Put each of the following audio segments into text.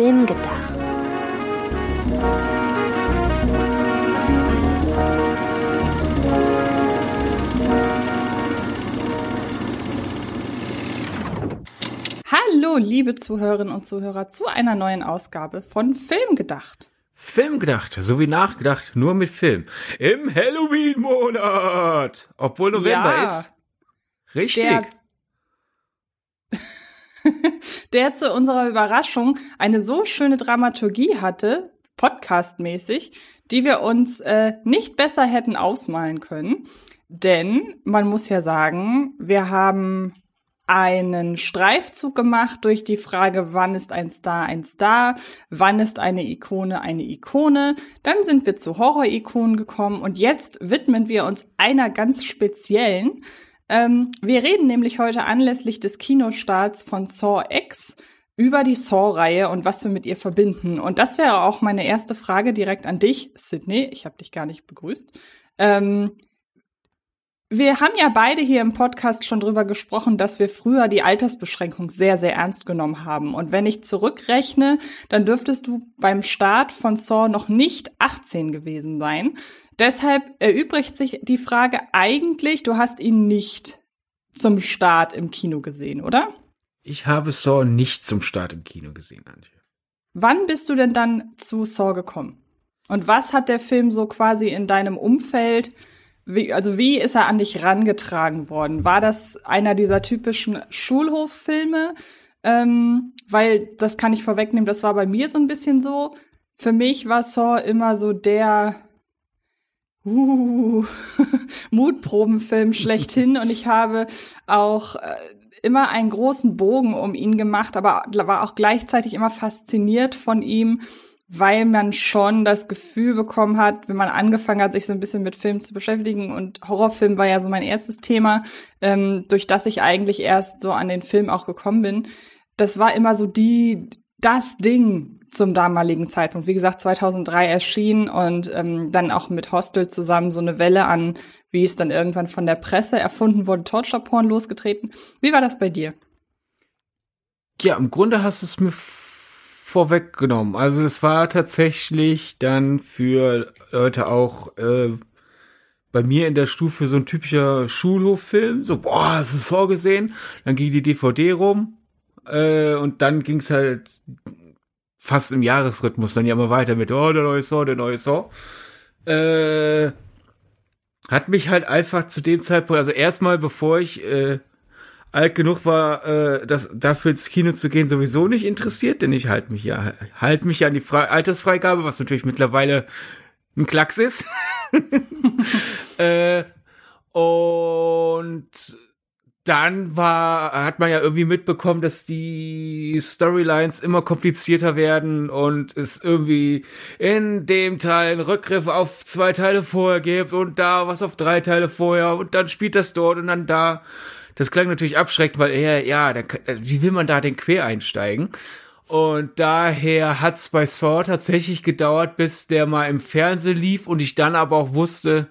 Film gedacht. Hallo, liebe Zuhörerinnen und Zuhörer, zu einer neuen Ausgabe von Film gedacht. Film gedacht, sowie nachgedacht, nur mit Film. Im Halloween-Monat. Obwohl November Ja. ist. Richtig. Der, der zu unserer Überraschung eine so schöne Dramaturgie hatte, podcastmäßig, die wir uns äh, nicht besser hätten ausmalen können. Denn man muss ja sagen, wir haben einen Streifzug gemacht durch die Frage, wann ist ein Star ein Star, wann ist eine Ikone eine Ikone. Dann sind wir zu Horror-Ikonen gekommen und jetzt widmen wir uns einer ganz speziellen. Ähm, wir reden nämlich heute anlässlich des Kinostarts von Saw X über die Saw-Reihe und was wir mit ihr verbinden. Und das wäre auch meine erste Frage direkt an dich, Sydney. Ich habe dich gar nicht begrüßt. Ähm, wir haben ja beide hier im Podcast schon drüber gesprochen, dass wir früher die Altersbeschränkung sehr, sehr ernst genommen haben. Und wenn ich zurückrechne, dann dürftest du beim Start von Saw noch nicht 18 gewesen sein. Deshalb erübrigt sich die Frage eigentlich, du hast ihn nicht zum Start im Kino gesehen, oder? Ich habe Saw nicht zum Start im Kino gesehen, Antje. Wann bist du denn dann zu Saw gekommen? Und was hat der Film so quasi in deinem Umfeld wie, also wie ist er an dich rangetragen worden? War das einer dieser typischen Schulhoffilme? Ähm, weil das kann ich vorwegnehmen, das war bei mir so ein bisschen so. Für mich war Saw immer so der uh, Mutprobenfilm schlechthin und ich habe auch äh, immer einen großen Bogen um ihn gemacht, aber war auch gleichzeitig immer fasziniert von ihm, weil man schon das Gefühl bekommen hat, wenn man angefangen hat, sich so ein bisschen mit Filmen zu beschäftigen und Horrorfilm war ja so mein erstes Thema, ähm, durch das ich eigentlich erst so an den Film auch gekommen bin. Das war immer so die, das Ding zum damaligen Zeitpunkt. Wie gesagt, 2003 erschien und ähm, dann auch mit Hostel zusammen so eine Welle an, wie es dann irgendwann von der Presse erfunden wurde, Torture Porn losgetreten. Wie war das bei dir? Ja, im Grunde hast du es mir vorweggenommen. Also es war tatsächlich dann für Leute auch äh, bei mir in der Stufe so ein typischer Schulhoffilm. So, boah, hast du Saw gesehen? Dann ging die DVD rum äh, und dann ging es halt fast im Jahresrhythmus dann ja mal weiter mit, oh, der neue Saw, der neue Saw. Äh, hat mich halt einfach zu dem Zeitpunkt, also erstmal bevor ich äh, alt genug war, äh, das dafür ins Kino zu gehen, sowieso nicht interessiert, denn ich halte mich ja halt mich ja an die Fre Altersfreigabe, was natürlich mittlerweile ein Klacks ist. äh, und dann war, hat man ja irgendwie mitbekommen, dass die Storylines immer komplizierter werden und es irgendwie in dem Teil einen Rückgriff auf zwei Teile vorher gibt und da was auf drei Teile vorher und dann spielt das dort und dann da. Das klang natürlich abschreckend, weil er, ja, da, wie will man da den quer einsteigen? Und daher hat's bei Saw tatsächlich gedauert, bis der mal im Fernsehen lief und ich dann aber auch wusste,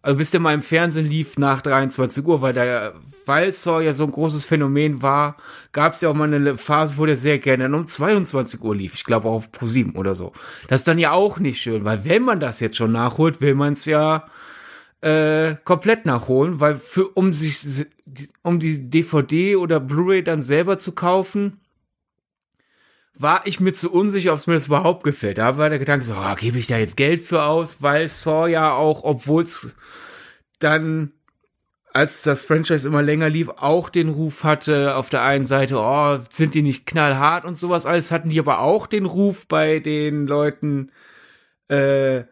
also bis der mal im Fernsehen lief nach 23 Uhr, weil da, weil Saw ja so ein großes Phänomen war, gab's ja auch mal eine Phase, wo der sehr gerne um 22 Uhr lief. Ich glaube auch auf Pro7 oder so. Das ist dann ja auch nicht schön, weil wenn man das jetzt schon nachholt, will man's ja äh, komplett nachholen, weil für um sich um die DVD oder Blu-ray dann selber zu kaufen, war ich mir zu unsicher, ob es mir das überhaupt gefällt. Da war der Gedanke so, oh, gebe ich da jetzt Geld für aus, weil Saw ja auch, obwohl es dann, als das Franchise immer länger lief, auch den Ruf hatte, auf der einen Seite, oh, sind die nicht knallhart und sowas alles, hatten die aber auch den Ruf bei den Leuten, äh,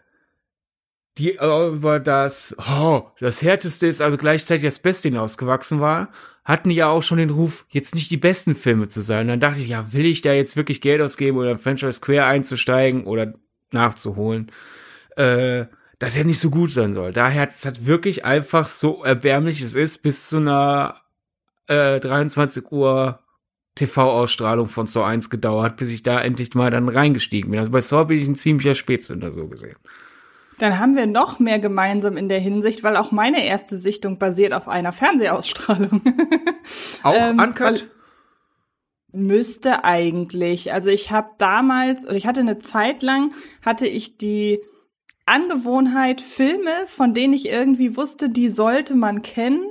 die über das, oh, das härteste ist, also gleichzeitig das Beste hinausgewachsen war, hatten ja auch schon den Ruf, jetzt nicht die besten Filme zu sein. Und dann dachte ich, ja, will ich da jetzt wirklich Geld ausgeben oder Franchise quer einzusteigen oder nachzuholen, äh, dass er nicht so gut sein soll. Daher hat es hat wirklich einfach so erbärmlich es ist, bis zu einer äh, 23 Uhr TV-Ausstrahlung von Saw 1 gedauert, bis ich da endlich mal dann reingestiegen bin. Also bei Saw bin ich ein ziemlicher Spätzünder so gesehen. Dann haben wir noch mehr gemeinsam in der Hinsicht, weil auch meine erste Sichtung basiert auf einer Fernsehausstrahlung. Auch Ähm, Uncut? müsste eigentlich. Also ich habe damals, oder ich hatte eine Zeit lang, hatte ich die Angewohnheit, Filme, von denen ich irgendwie wusste, die sollte man kennen,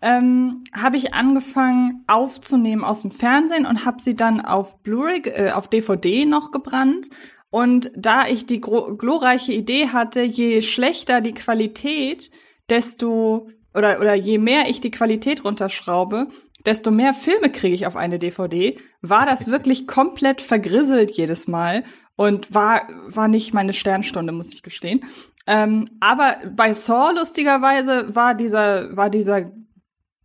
ähm, habe ich angefangen aufzunehmen aus dem Fernsehen und habe sie dann auf Blu-ray, äh, auf DVD noch gebrannt. Und da ich die glorreiche Idee hatte, je schlechter die Qualität, desto oder oder je mehr ich die Qualität runterschraube, desto mehr Filme kriege ich auf eine DVD, war das wirklich komplett vergrisselt jedes Mal und war, war nicht meine Sternstunde, muss ich gestehen. Ähm, aber bei Saw lustigerweise war dieser, war dieser,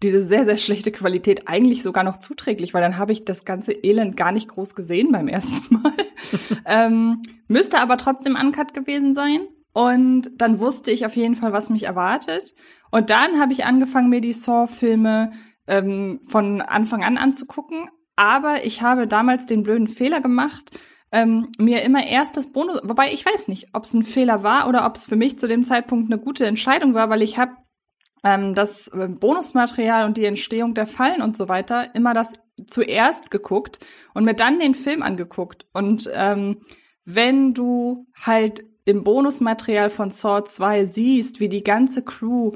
diese sehr, sehr schlechte Qualität eigentlich sogar noch zuträglich, weil dann habe ich das ganze Elend gar nicht groß gesehen beim ersten Mal. ähm, müsste aber trotzdem uncut gewesen sein. Und dann wusste ich auf jeden Fall, was mich erwartet. Und dann habe ich angefangen, mir die Saw-Filme ähm, von Anfang an anzugucken. Aber ich habe damals den blöden Fehler gemacht, ähm, mir immer erst das Bonus, wobei ich weiß nicht, ob es ein Fehler war oder ob es für mich zu dem Zeitpunkt eine gute Entscheidung war, weil ich habe ähm, das äh, Bonusmaterial und die Entstehung der Fallen und so weiter immer das zuerst geguckt und mir dann den Film angeguckt. Und ähm, wenn du halt im Bonusmaterial von Saw 2 siehst, wie die ganze Crew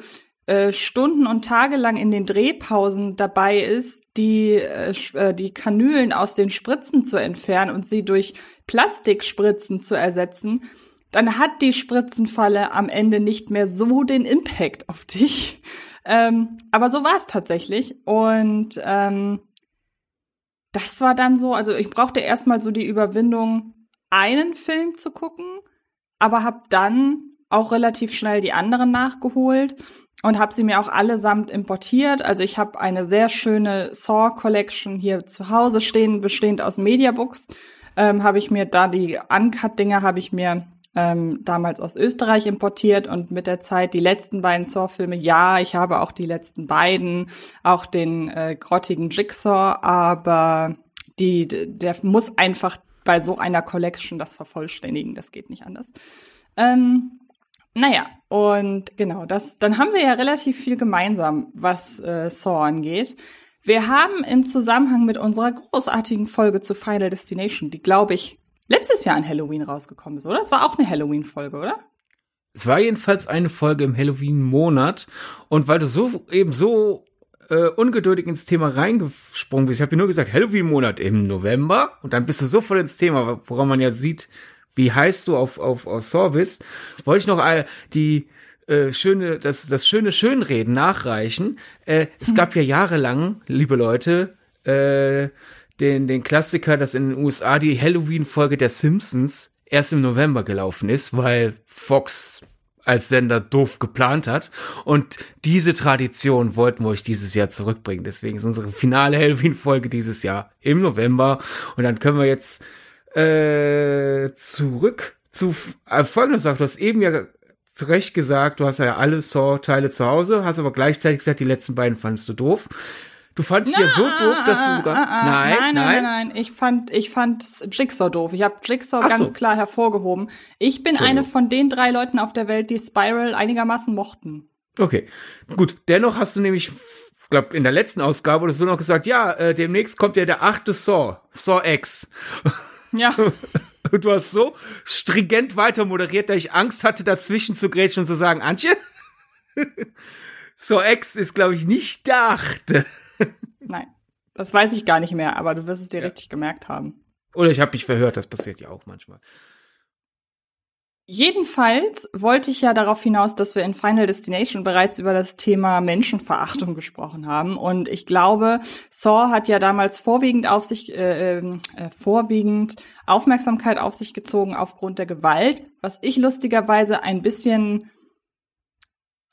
äh, Stunden und Tage lang in den Drehpausen dabei ist, die, äh, äh, die Kanülen aus den Spritzen zu entfernen und sie durch Plastikspritzen zu ersetzen, dann hat die Spritzenfalle am Ende nicht mehr so den Impact auf dich. Ähm, aber so war es tatsächlich. Und ähm, das war dann so, also ich brauchte erstmal so die Überwindung, einen Film zu gucken, aber habe dann auch relativ schnell die anderen nachgeholt und habe sie mir auch allesamt importiert. Also ich habe eine sehr schöne Saw Collection hier zu Hause stehen, bestehend aus Mediabooks. Ähm, habe ich mir da die Uncut-Dinger habe ich mir ähm, damals aus Österreich importiert und mit der Zeit die letzten beiden Saw-Filme, ja, ich habe auch die letzten beiden, auch den äh, grottigen Jigsaw, aber die, der muss einfach bei so einer Collection das vervollständigen, das geht nicht anders. Ähm, naja, und genau, das, dann haben wir ja relativ viel gemeinsam, was äh, Saw angeht. Wir haben im Zusammenhang mit unserer großartigen Folge zu Final Destination, die, glaube ich, letztes Jahr an Halloween rausgekommen ist, oder? Es war auch eine Halloween-Folge, oder? Es war jedenfalls eine Folge im Halloween-Monat. Und weil du so eben so äh, ungeduldig ins Thema reingesprungen bist, ich habe dir nur gesagt, Halloween-Monat im November. Und dann bist du sofort ins Thema, woran man ja sieht, wie heißt du auf, auf, auf Service, wollte ich noch all die äh, schöne, das, das schöne Schönreden nachreichen. Äh, es hm. gab ja jahrelang, liebe Leute, äh, den, den Klassiker, dass in den USA die Halloween-Folge der Simpsons erst im November gelaufen ist, weil Fox als Sender doof geplant hat. Und diese Tradition wollten wir euch dieses Jahr zurückbringen. Deswegen ist unsere finale Halloween-Folge dieses Jahr im November. Und dann können wir jetzt äh, zurück zu äh, folgender Sache. Du hast eben ja zu Recht gesagt, du hast ja alle Saw-Teile zu Hause, hast aber gleichzeitig gesagt, die letzten beiden fandest du doof. Du fandest ja so doof, dass du sogar. Ah, nein, nein, nein, nein, nein. Ich fand, ich fand Jigsaw doof. Ich habe Jigsaw ganz klar hervorgehoben. Ich bin eine von den drei Leuten auf der Welt, die Spiral einigermaßen mochten. Okay, gut. Dennoch hast du nämlich, glaube in der letzten Ausgabe oder so noch gesagt, ja, äh, demnächst kommt ja der achte Saw, Saw X. Ja. Du hast so stringent weiter moderiert, dass ich Angst hatte, dazwischen zu grätschen und zu sagen, Antje, so Ex ist, glaube ich, nicht der achte. Nein, das weiß ich gar nicht mehr, aber du wirst es dir ja. richtig gemerkt haben. Oder ich habe mich verhört, das passiert ja auch manchmal. Jedenfalls wollte ich ja darauf hinaus, dass wir in Final Destination bereits über das Thema Menschenverachtung gesprochen haben. Und ich glaube, Saw hat ja damals vorwiegend auf sich, äh, ähm, äh, vorwiegend Aufmerksamkeit auf sich gezogen aufgrund der Gewalt, was ich lustigerweise ein bisschen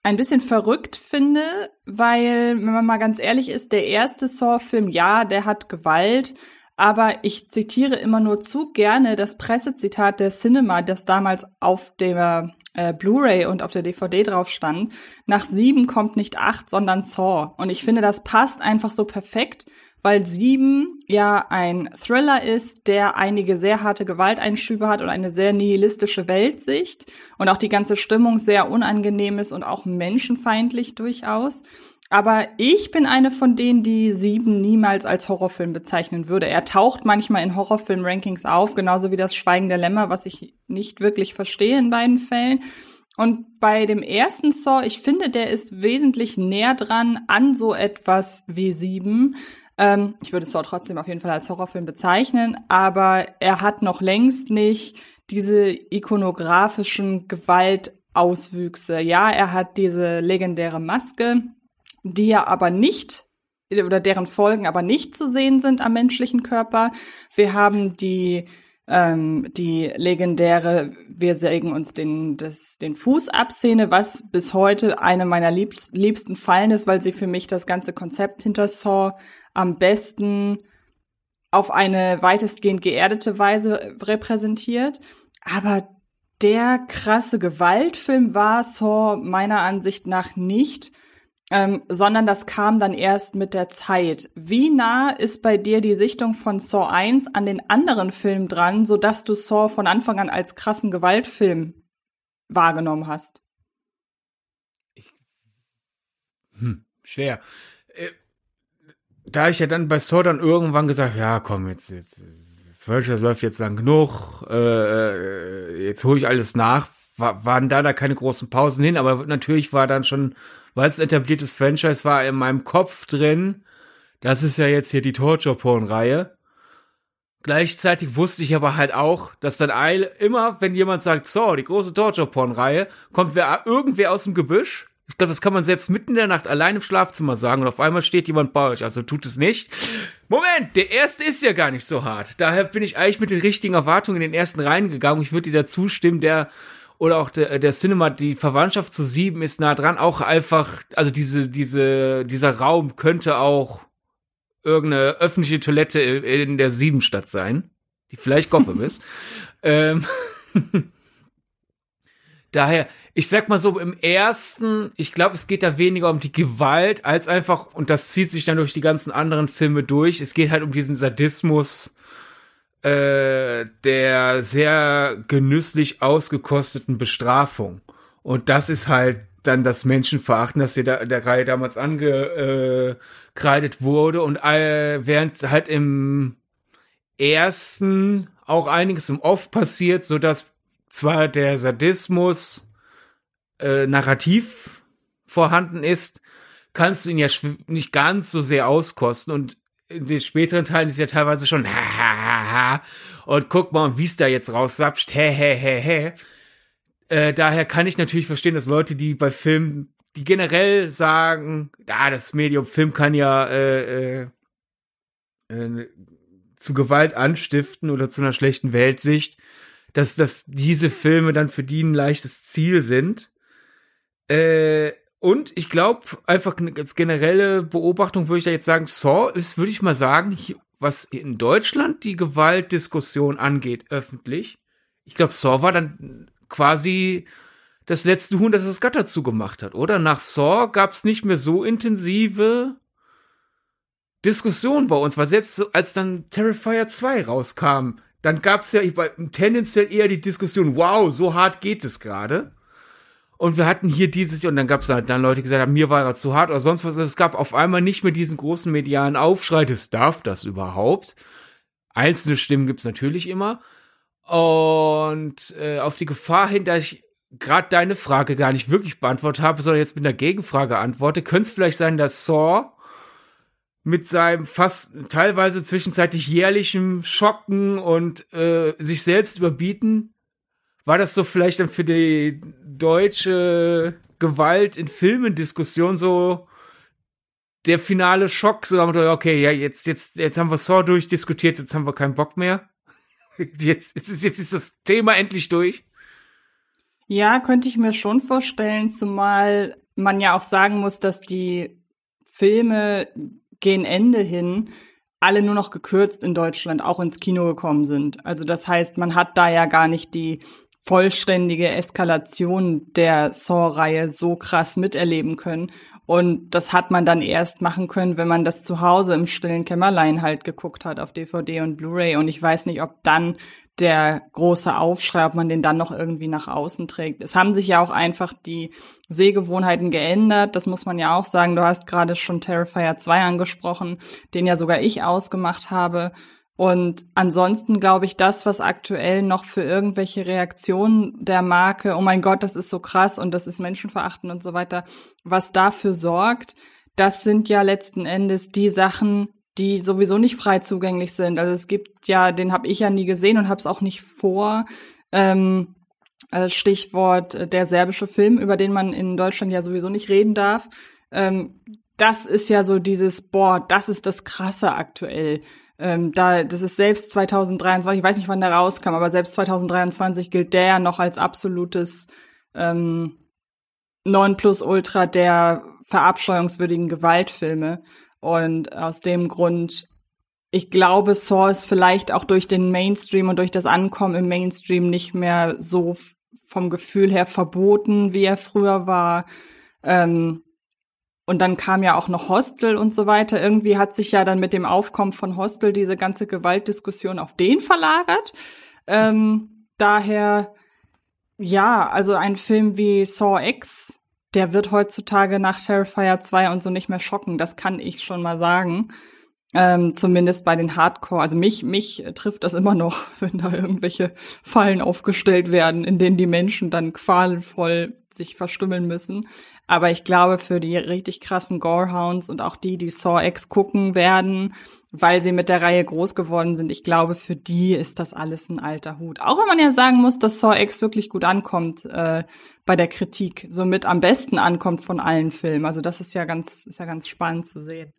ein bisschen verrückt finde, weil, wenn man mal ganz ehrlich ist, der erste Saw-Film, ja, der hat Gewalt, aber ich zitiere immer nur zu gerne das Pressezitat der Cinema, das damals auf der äh, Blu-ray und auf der DVD drauf stand. Nach sieben kommt nicht acht, sondern Saw. Und ich finde, das passt einfach so perfekt, weil sieben ja ein Thriller ist, der einige sehr harte Gewalteinschübe hat und eine sehr nihilistische Weltsicht und auch die ganze Stimmung sehr unangenehm ist und auch menschenfeindlich durchaus. Aber ich bin eine von denen, die Sieben niemals als Horrorfilm bezeichnen würde. Er taucht manchmal in Horrorfilm-Rankings auf, genauso wie das Schweigen der Lämmer, was ich nicht wirklich verstehe in beiden Fällen. Und bei dem ersten Saw, ich finde, der ist wesentlich näher dran an so etwas wie Sieben. Ähm, ich würde Saw trotzdem auf jeden Fall als Horrorfilm bezeichnen, aber er hat noch längst nicht diese ikonografischen Gewaltauswüchse. Ja, er hat diese legendäre Maske, die ja aber nicht oder deren Folgen aber nicht zu sehen sind am menschlichen Körper. Wir haben die ähm, die legendäre Wir sägen uns den, das, den Fuß ab Szene, was bis heute eine meiner liebst, liebsten Fallen ist, weil sie für mich das ganze Konzept hinter Saw am besten auf eine weitestgehend geerdete Weise repräsentiert. Aber der krasse Gewaltfilm war Saw meiner Ansicht nach nicht ähm, sondern das kam dann erst mit der Zeit. Wie nah ist bei dir die Sichtung von Saw 1 an den anderen Filmen dran, sodass du Saw von Anfang an als krassen Gewaltfilm wahrgenommen hast? Ich, hm, schwer. Da ich ja dann bei Saw dann irgendwann gesagt, ja, komm, jetzt, jetzt, jetzt das läuft jetzt lang genug, äh, äh jetzt hole ich alles nach, war, waren da da keine großen Pausen hin, aber natürlich war dann schon weil es ein etabliertes Franchise war, in meinem Kopf drin, das ist ja jetzt hier die Torture-Porn-Reihe. Gleichzeitig wusste ich aber halt auch, dass dann immer, wenn jemand sagt, so, die große Torture-Porn-Reihe, kommt wer, irgendwer aus dem Gebüsch. Ich glaube, das kann man selbst mitten in der Nacht allein im Schlafzimmer sagen und auf einmal steht jemand bei euch. Also tut es nicht. Moment, der erste ist ja gar nicht so hart. Daher bin ich eigentlich mit den richtigen Erwartungen in den ersten reingegangen. Ich würde dir dazu stimmen, der oder auch der, der Cinema, die Verwandtschaft zu sieben ist nah dran, auch einfach, also diese, diese, dieser Raum könnte auch irgendeine öffentliche Toilette in der Siebenstadt sein, die vielleicht Gotham ist. ähm, Daher, ich sag mal so, im ersten, ich glaube, es geht da weniger um die Gewalt als einfach, und das zieht sich dann durch die ganzen anderen Filme durch, es geht halt um diesen Sadismus, äh, der sehr genüsslich ausgekosteten Bestrafung. Und das ist halt dann das Menschenverachten, das hier da, der Reihe damals angekreidet wurde. Und äh, während halt im ersten auch einiges im Off passiert, so dass zwar der Sadismus äh, narrativ vorhanden ist, kannst du ihn ja nicht ganz so sehr auskosten. Und in den späteren Teilen ist ja teilweise schon ha, ha, ha, und guck mal, wie es da jetzt raussapscht, hä, hä, hä, hä. Äh, daher kann ich natürlich verstehen, dass Leute, die bei Filmen, die generell sagen, ja, das Medium Film kann ja äh, äh, äh, zu Gewalt anstiften oder zu einer schlechten Weltsicht, dass, dass diese Filme dann für die ein leichtes Ziel sind. Äh, und ich glaube, einfach als generelle Beobachtung würde ich da jetzt sagen, Saw ist, würde ich mal sagen, was in Deutschland die Gewaltdiskussion angeht, öffentlich. Ich glaube, Saw war dann quasi das letzte Huhn, das das Gatter zugemacht hat, oder? Nach Saw gab es nicht mehr so intensive Diskussionen bei uns, weil selbst als dann Terrifier 2 rauskam, dann gab es ja tendenziell eher die Diskussion, wow, so hart geht es gerade. Und wir hatten hier dieses Jahr, und dann gab es halt dann Leute, die gesagt haben, mir war er zu hart oder sonst was. Es gab auf einmal nicht mehr diesen großen medialen Aufschrei, das darf das überhaupt. Einzelne Stimmen gibt's natürlich immer. Und äh, auf die Gefahr hin, dass ich gerade deine Frage gar nicht wirklich beantwortet habe, sondern jetzt mit einer Gegenfrage antworte, könnte es vielleicht sein, dass Saw mit seinem fast teilweise zwischenzeitlich jährlichen Schocken und äh, sich selbst überbieten war das so vielleicht dann für die deutsche Gewalt in Filmen Diskussion so der finale Schock, so okay, ja, jetzt, jetzt, jetzt haben wir Saw durchdiskutiert, jetzt haben wir keinen Bock mehr. Jetzt, jetzt, ist, jetzt ist das Thema endlich durch. Ja, könnte ich mir schon vorstellen, zumal man ja auch sagen muss, dass die Filme gegen Ende hin alle nur noch gekürzt in Deutschland auch ins Kino gekommen sind. Also das heißt, man hat da ja gar nicht die vollständige Eskalation der Saw-Reihe so krass miterleben können. Und das hat man dann erst machen können, wenn man das zu Hause im stillen Kämmerlein halt geguckt hat auf DVD und Blu-ray. Und ich weiß nicht, ob dann der große Aufschrei, ob man den dann noch irgendwie nach außen trägt. Es haben sich ja auch einfach die Sehgewohnheiten geändert. Das muss man ja auch sagen. Du hast gerade schon Terrifier 2 angesprochen, den ja sogar ich ausgemacht habe. Und ansonsten glaube ich, das, was aktuell noch für irgendwelche Reaktionen der Marke, oh mein Gott, das ist so krass und das ist menschenverachtend und so weiter, was dafür sorgt, das sind ja letzten Endes die Sachen, die sowieso nicht frei zugänglich sind. Also es gibt ja, den habe ich ja nie gesehen und habe es auch nicht vor. Ähm, äh, Stichwort äh, der serbische Film, über den man in Deutschland ja sowieso nicht reden darf. Ähm, das ist ja so dieses, boah, das ist das Krasse aktuell. Ähm, da, das ist selbst 2023, ich weiß nicht, wann der rauskam, aber selbst 2023 gilt der ja noch als absolutes ähm, Nonplusultra der verabscheuungswürdigen Gewaltfilme. Und aus dem Grund, ich glaube, Saw ist vielleicht auch durch den Mainstream und durch das Ankommen im Mainstream nicht mehr so vom Gefühl her verboten, wie er früher war. Ähm, und dann kam ja auch noch Hostel und so weiter. Irgendwie hat sich ja dann mit dem Aufkommen von Hostel diese ganze Gewaltdiskussion auf den verlagert. Ähm, daher, ja, also ein Film wie Saw X, der wird heutzutage nach Terrifier 2 und so nicht mehr schocken. Das kann ich schon mal sagen. Ähm, zumindest bei den Hardcore. Also mich, mich trifft das immer noch, wenn da irgendwelche Fallen aufgestellt werden, in denen die Menschen dann qualvoll sich verstümmeln müssen. Aber ich glaube, für die richtig krassen Gorehounds und auch die, die Saw X gucken werden, weil sie mit der Reihe groß geworden sind, ich glaube, für die ist das alles ein alter Hut. Auch wenn man ja sagen muss, dass Saw X wirklich gut ankommt äh, bei der Kritik, somit am besten ankommt von allen Filmen. Also das ist ja ganz, ist ja ganz spannend zu sehen.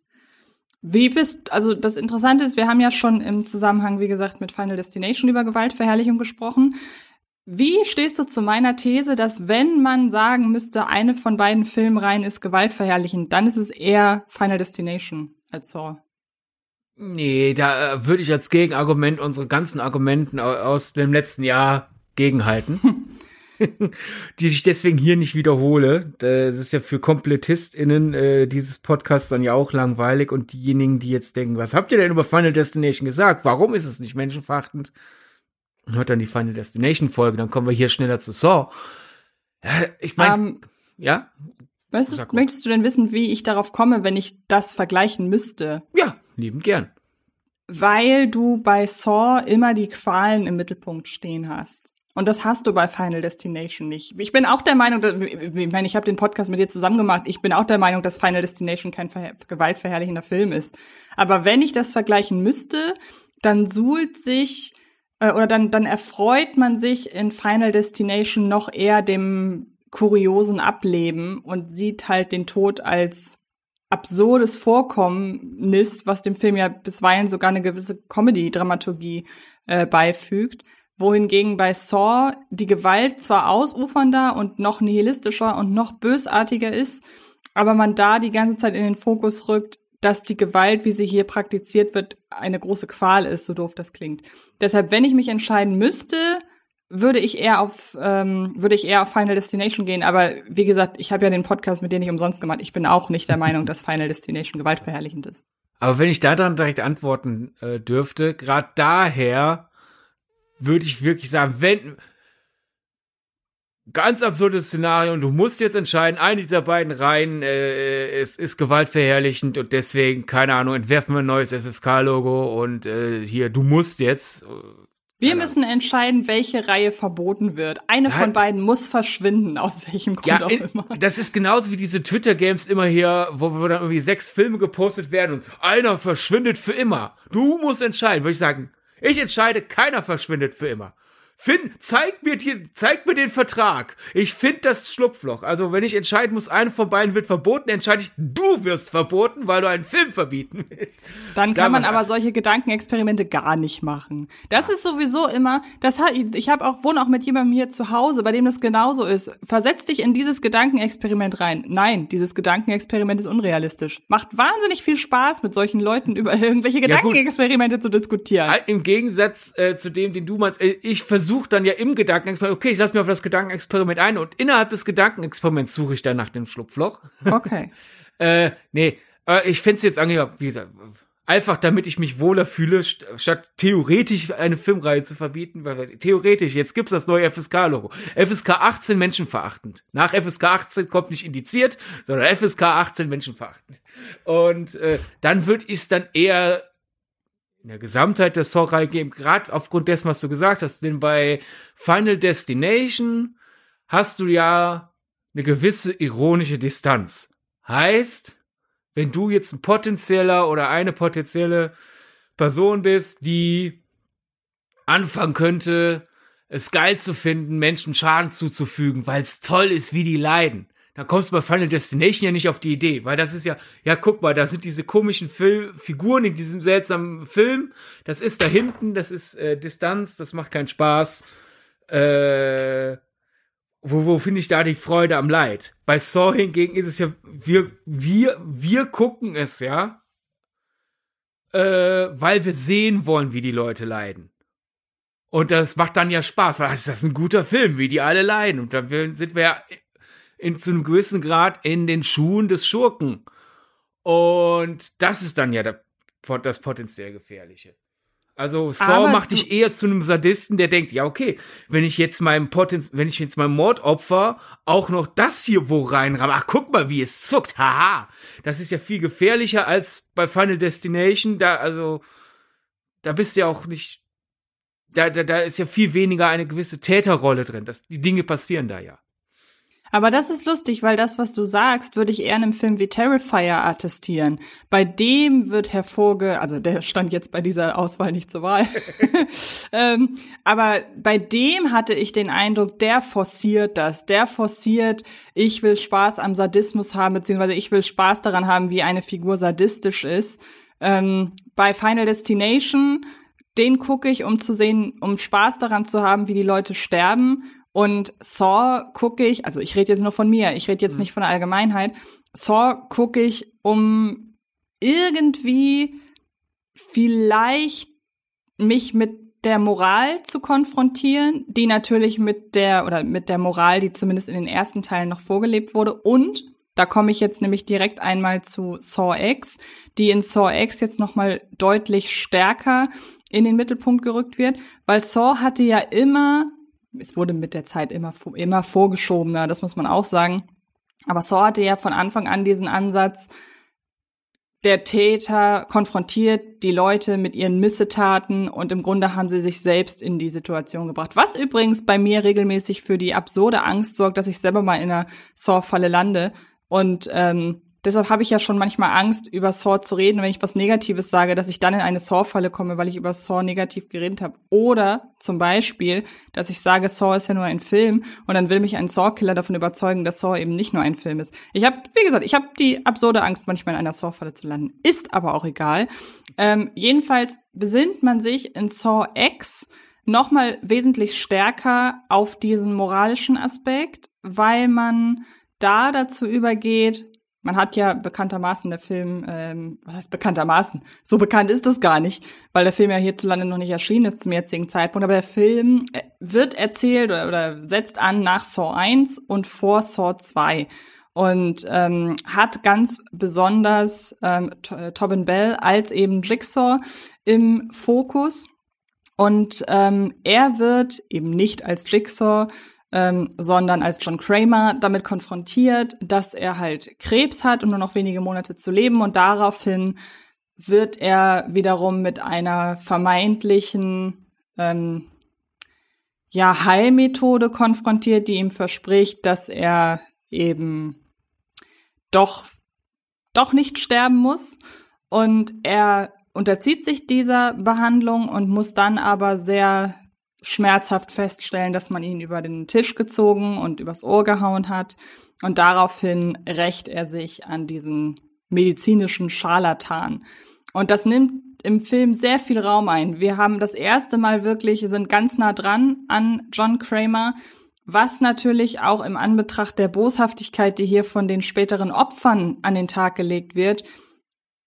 Wie bist, also das Interessante ist, wir haben ja schon im Zusammenhang, wie gesagt, mit Final Destination über Gewaltverherrlichung gesprochen. Wie stehst du zu meiner These, dass wenn man sagen müsste, eine von beiden Filmreihen ist gewaltverherrlichend, dann ist es eher Final Destination als Saw? Nee, da äh, würde ich als Gegenargument unsere ganzen Argumenten aus dem letzten Jahr gegenhalten. die ich deswegen hier nicht wiederhole. Das ist ja für KomplettistInnen äh, dieses Podcast dann ja auch langweilig und diejenigen, die jetzt denken, was habt ihr denn über Final Destination gesagt? Warum ist es nicht menschenverachtend? hört dann die Final Destination Folge, dann kommen wir hier schneller zu Saw. Ja, ich meine, um, ähm, ja. Möchtest, möchtest du denn wissen, wie ich darauf komme, wenn ich das vergleichen müsste? Ja, liebend gern. Weil du bei Saw immer die Qualen im Mittelpunkt stehen hast. Und das hast du bei Final Destination nicht. Ich bin auch der Meinung, dass, ich meine, ich habe den Podcast mit dir zusammen gemacht. Ich bin auch der Meinung, dass Final Destination kein gewaltverherrlichender Film ist. Aber wenn ich das vergleichen müsste, dann suhlt sich äh, oder dann, dann erfreut man sich in Final Destination noch eher dem kuriosen Ableben und sieht halt den Tod als absurdes Vorkommnis, was dem Film ja bisweilen sogar eine gewisse Comedy-Dramaturgie äh, beifügt. Wohingegen bei Saw die Gewalt zwar ausufernder und noch nihilistischer und noch bösartiger ist, aber man da die ganze Zeit in den Fokus rückt, dass die Gewalt, wie sie hier praktiziert wird, eine große Qual ist, so doof das klingt. Deshalb, wenn ich mich entscheiden müsste, würde ich eher auf ähm, würde ich eher auf Final Destination gehen. Aber wie gesagt, ich habe ja den Podcast mit dir nicht umsonst gemacht. Ich bin auch nicht der Meinung, dass Final Destination gewaltverherrlichend ist. Aber wenn ich da dann direkt antworten äh, dürfte, gerade daher würde ich wirklich sagen, wenn ganz absurdes Szenario und du musst jetzt entscheiden, eine dieser beiden Reihen äh, ist, ist gewaltverherrlichend und deswegen, keine Ahnung, entwerfen wir ein neues FSK-Logo und äh, hier, du musst jetzt. Äh, wir müssen entscheiden, welche Reihe verboten wird. Eine ja, von beiden muss verschwinden, aus welchem Grund ja, auch immer. Das ist genauso wie diese Twitter-Games immer hier, wo, wo dann irgendwie sechs Filme gepostet werden und einer verschwindet für immer. Du musst entscheiden, würde ich sagen. Ich entscheide, keiner verschwindet für immer. Finn, zeig mir, die, zeig mir den Vertrag. Ich finde das Schlupfloch. Also, wenn ich entscheiden muss, eine von beiden wird verboten, entscheide ich, du wirst verboten, weil du einen Film verbieten willst. Dann kann man aber solche Gedankenexperimente gar nicht machen. Das ist sowieso immer, das hat, ich habe auch, wohne auch mit jemandem hier zu Hause, bei dem das genauso ist. Versetz dich in dieses Gedankenexperiment rein. Nein, dieses Gedankenexperiment ist unrealistisch. Macht wahnsinnig viel Spaß, mit solchen Leuten über irgendwelche Gedankenexperimente ja, zu diskutieren. Im Gegensatz äh, zu dem, den du meinst, äh, ich versuche versuche dann ja im Gedankenexperiment, okay, ich lasse mir auf das Gedankenexperiment ein und innerhalb des Gedankenexperiments suche ich dann nach dem Schlupfloch. Okay. äh, nee, äh, ich finde es jetzt angenehm, wie gesagt, Einfach damit ich mich wohler fühle, statt theoretisch eine Filmreihe zu verbieten, weil theoretisch, jetzt gibt's das neue FSK-Logo. FSK 18 menschenverachtend. Nach FSK 18 kommt nicht indiziert, sondern FSK 18 menschenverachtend. Und äh, dann würde ich es dann eher in der Gesamtheit der Saw-Reihe geben, gerade aufgrund dessen, was du gesagt hast, denn bei Final Destination hast du ja eine gewisse ironische Distanz. Heißt, wenn du jetzt ein potenzieller oder eine potenzielle Person bist, die anfangen könnte, es geil zu finden, Menschen Schaden zuzufügen, weil es toll ist, wie die leiden. Dann kommst du bei Final Destination ja nicht auf die Idee, weil das ist ja, ja, guck mal, da sind diese komischen Fil Figuren in diesem seltsamen Film. Das ist da hinten, das ist äh, Distanz, das macht keinen Spaß. Äh, wo, wo finde ich da die Freude am Leid? Bei Saw hingegen ist es ja, wir, wir, wir gucken es ja, äh, weil wir sehen wollen, wie die Leute leiden. Und das macht dann ja Spaß, weil das ist ein guter Film, wie die alle leiden. Und dann sind wir ja in, zu einem gewissen Grad in den Schuhen des Schurken. Und das ist dann ja der, das potenziell Gefährliche. Also Saw macht dich eher zu einem Sadisten, der denkt, ja okay, wenn ich jetzt meinem Potenz, wenn ich jetzt meinem Mordopfer auch noch das hier wo reinramme, ach guck mal, wie es zuckt, haha, das ist ja viel gefährlicher als bei Final Destination, da also da bist du ja auch nicht, da da, da ist ja viel weniger eine gewisse Täterrolle drin, das, die Dinge passieren da ja. Aber das ist lustig, weil das, was du sagst, würde ich eher in einem Film wie Terrifier attestieren. Bei dem wird hervorge, also der stand jetzt bei dieser Auswahl nicht zur Wahl. ähm, aber bei dem hatte ich den Eindruck, der forciert das. Der forciert, ich will Spaß am Sadismus haben, beziehungsweise ich will Spaß daran haben, wie eine Figur sadistisch ist. Ähm, bei Final Destination, den gucke ich, um zu sehen, um Spaß daran zu haben, wie die Leute sterben und Saw gucke ich, also ich rede jetzt nur von mir, ich rede jetzt mhm. nicht von der Allgemeinheit. Saw gucke ich, um irgendwie vielleicht mich mit der Moral zu konfrontieren, die natürlich mit der oder mit der Moral, die zumindest in den ersten Teilen noch vorgelebt wurde und da komme ich jetzt nämlich direkt einmal zu Saw X, die in Saw X jetzt noch mal deutlich stärker in den Mittelpunkt gerückt wird, weil Saw hatte ja immer es wurde mit der Zeit immer, immer vorgeschobener, das muss man auch sagen. Aber Saw hatte ja von Anfang an diesen Ansatz, der Täter konfrontiert die Leute mit ihren Missetaten und im Grunde haben sie sich selbst in die Situation gebracht. Was übrigens bei mir regelmäßig für die absurde Angst sorgt, dass ich selber mal in einer Saw-Falle lande. Und ähm, Deshalb habe ich ja schon manchmal Angst, über Saw zu reden, wenn ich was Negatives sage, dass ich dann in eine Saw-Falle komme, weil ich über Saw negativ geredet habe. Oder zum Beispiel, dass ich sage, Saw ist ja nur ein Film und dann will mich ein Saw-Killer davon überzeugen, dass Saw eben nicht nur ein Film ist. Ich habe, wie gesagt, ich habe die absurde Angst, manchmal in einer Saw-Falle zu landen. Ist aber auch egal. Ähm, jedenfalls besinnt man sich in Saw X nochmal wesentlich stärker auf diesen moralischen Aspekt, weil man da dazu übergeht, man hat ja bekanntermaßen der Film, ähm, was heißt bekanntermaßen? So bekannt ist das gar nicht, weil der Film ja hierzulande noch nicht erschienen ist zum jetzigen Zeitpunkt. Aber der Film äh, wird erzählt oder, oder setzt an nach Saw 1 und vor Saw 2 und ähm, hat ganz besonders ähm, äh, Tobin Bell als eben Jigsaw im Fokus. Und ähm, er wird eben nicht als Jigsaw ähm, sondern als John Kramer damit konfrontiert, dass er halt Krebs hat und nur noch wenige Monate zu leben und daraufhin wird er wiederum mit einer vermeintlichen ähm, ja, Heilmethode konfrontiert, die ihm verspricht, dass er eben doch, doch nicht sterben muss. Und er unterzieht sich dieser Behandlung und muss dann aber sehr schmerzhaft feststellen, dass man ihn über den Tisch gezogen und übers Ohr gehauen hat. Und daraufhin rächt er sich an diesen medizinischen Scharlatan. Und das nimmt im Film sehr viel Raum ein. Wir haben das erste Mal wirklich, sind ganz nah dran an John Kramer, was natürlich auch im Anbetracht der Boshaftigkeit, die hier von den späteren Opfern an den Tag gelegt wird,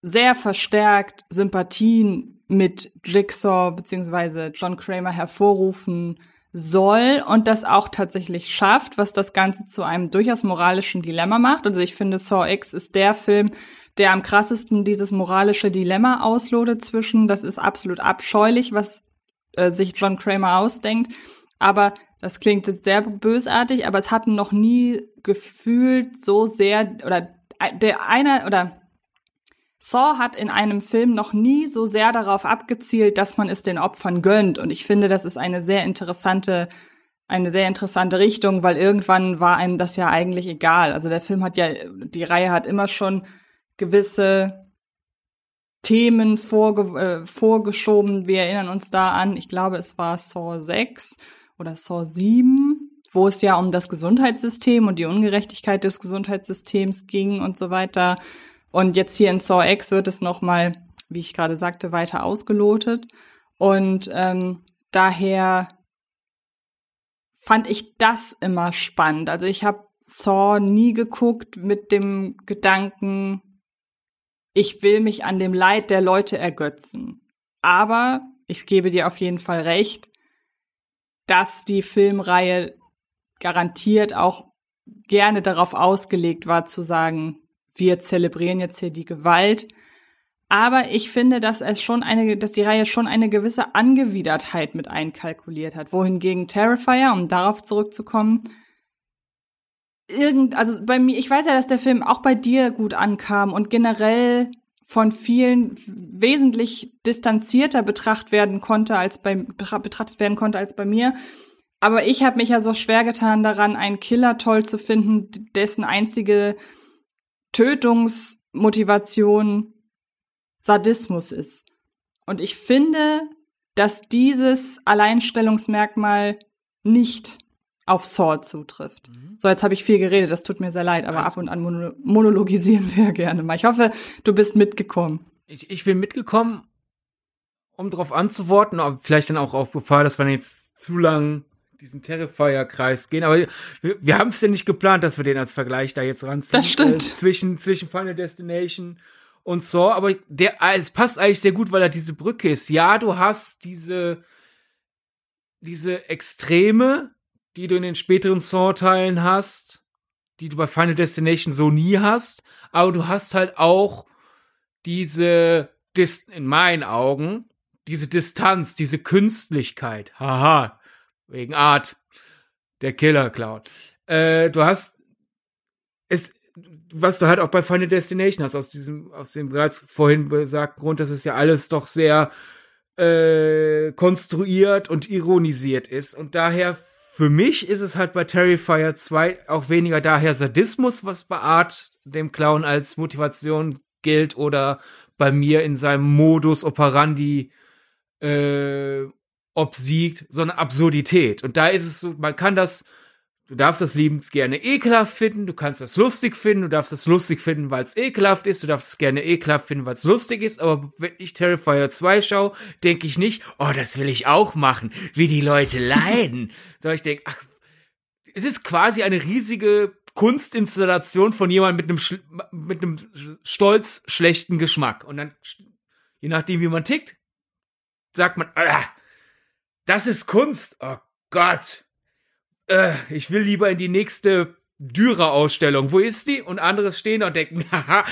sehr verstärkt Sympathien mit Jigsaw beziehungsweise John Kramer hervorrufen soll und das auch tatsächlich schafft, was das Ganze zu einem durchaus moralischen Dilemma macht. Also ich finde, Saw X ist der Film, der am krassesten dieses moralische Dilemma auslotet zwischen, das ist absolut abscheulich, was äh, sich John Kramer ausdenkt, aber das klingt jetzt sehr bösartig, aber es hatten noch nie gefühlt so sehr oder der eine oder Saw hat in einem Film noch nie so sehr darauf abgezielt, dass man es den Opfern gönnt. Und ich finde, das ist eine sehr interessante, eine sehr interessante Richtung, weil irgendwann war einem das ja eigentlich egal. Also der Film hat ja, die Reihe hat immer schon gewisse Themen vorge äh, vorgeschoben. Wir erinnern uns da an, ich glaube, es war Saw 6 oder Saw 7, wo es ja um das Gesundheitssystem und die Ungerechtigkeit des Gesundheitssystems ging und so weiter. Und jetzt hier in Saw X wird es nochmal, wie ich gerade sagte, weiter ausgelotet. Und ähm, daher fand ich das immer spannend. Also ich habe Saw nie geguckt mit dem Gedanken, ich will mich an dem Leid der Leute ergötzen. Aber ich gebe dir auf jeden Fall recht, dass die Filmreihe garantiert auch gerne darauf ausgelegt war zu sagen, wir zelebrieren jetzt hier die Gewalt. Aber ich finde, dass es schon eine, dass die Reihe schon eine gewisse Angewidertheit mit einkalkuliert hat. Wohingegen Terrifier, um darauf zurückzukommen, irgend, also bei mir, ich weiß ja, dass der Film auch bei dir gut ankam und generell von vielen wesentlich distanzierter betrachtet werden konnte als bei betrachtet werden konnte als bei mir. Aber ich habe mich ja so schwer getan daran, einen Killer toll zu finden, dessen einzige Tötungsmotivation Sadismus ist. Und ich finde, dass dieses Alleinstellungsmerkmal nicht auf Saw zutrifft. Mhm. So, jetzt habe ich viel geredet, das tut mir sehr leid, aber also, ab und an monologisieren wir gerne mal. Ich hoffe, du bist mitgekommen. Ich, ich bin mitgekommen, um darauf anzuworten, aber vielleicht dann auch auf Gefahr, dass wir jetzt zu lang diesen Terrifier-Kreis gehen. Aber wir, wir haben es ja nicht geplant, dass wir den als Vergleich da jetzt ranziehen. Das stimmt. Äh, zwischen, zwischen Final Destination und Saw. Aber der, äh, es passt eigentlich sehr gut, weil er diese Brücke ist. Ja, du hast diese, diese Extreme, die du in den späteren Saw-Teilen hast, die du bei Final Destination so nie hast. Aber du hast halt auch diese, in meinen Augen, diese Distanz, diese Künstlichkeit. Haha, Wegen Art. Der Killer Clown. Äh, du hast es, was du halt auch bei Final Destination hast, aus diesem, aus dem bereits vorhin besagten Grund, dass es ja alles doch sehr äh, konstruiert und ironisiert ist. Und daher, für mich ist es halt bei Terrifier 2 auch weniger daher Sadismus, was bei Art dem Clown als Motivation gilt, oder bei mir in seinem Modus operandi äh, obsiegt, sondern Absurdität. Und da ist es so, man kann das, du darfst das liebend gerne ekelhaft finden, du kannst das lustig finden, du darfst das lustig finden, weil es ekelhaft ist, du darfst es gerne ekelhaft finden, weil es lustig ist, aber wenn ich Terrifier 2 schaue, denke ich nicht, oh, das will ich auch machen, wie die Leute leiden. Sondern ich denke, ach, es ist quasi eine riesige Kunstinstallation von jemandem mit einem, mit einem stolz schlechten Geschmack. Und dann, je nachdem, wie man tickt, sagt man, ah, das ist Kunst. Oh Gott. Äh, ich will lieber in die nächste Dürer-Ausstellung. Wo ist die? Und anderes stehen und denken, haha,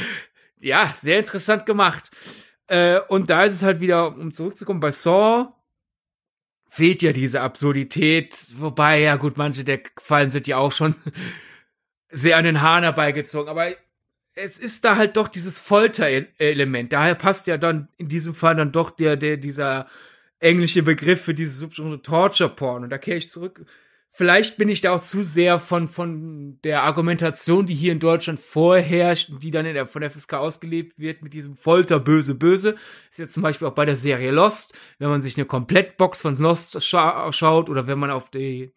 ja, sehr interessant gemacht. Äh, und da ist es halt wieder, um zurückzukommen, bei Saw fehlt ja diese Absurdität. Wobei, ja gut, manche der Fallen sind ja auch schon sehr an den Haaren herbeigezogen. Aber es ist da halt doch dieses Folter-Element. Daher passt ja dann in diesem Fall dann doch der, der, dieser englische Begriff für dieses Subgenre Torture Porn. Und da kehre ich zurück. Vielleicht bin ich da auch zu sehr von, von der Argumentation, die hier in Deutschland vorherrscht, die dann in der, von der FSK ausgelebt wird, mit diesem Folter böse böse. Ist jetzt zum Beispiel auch bei der Serie Lost, wenn man sich eine Komplettbox von Lost scha schaut oder wenn man auf die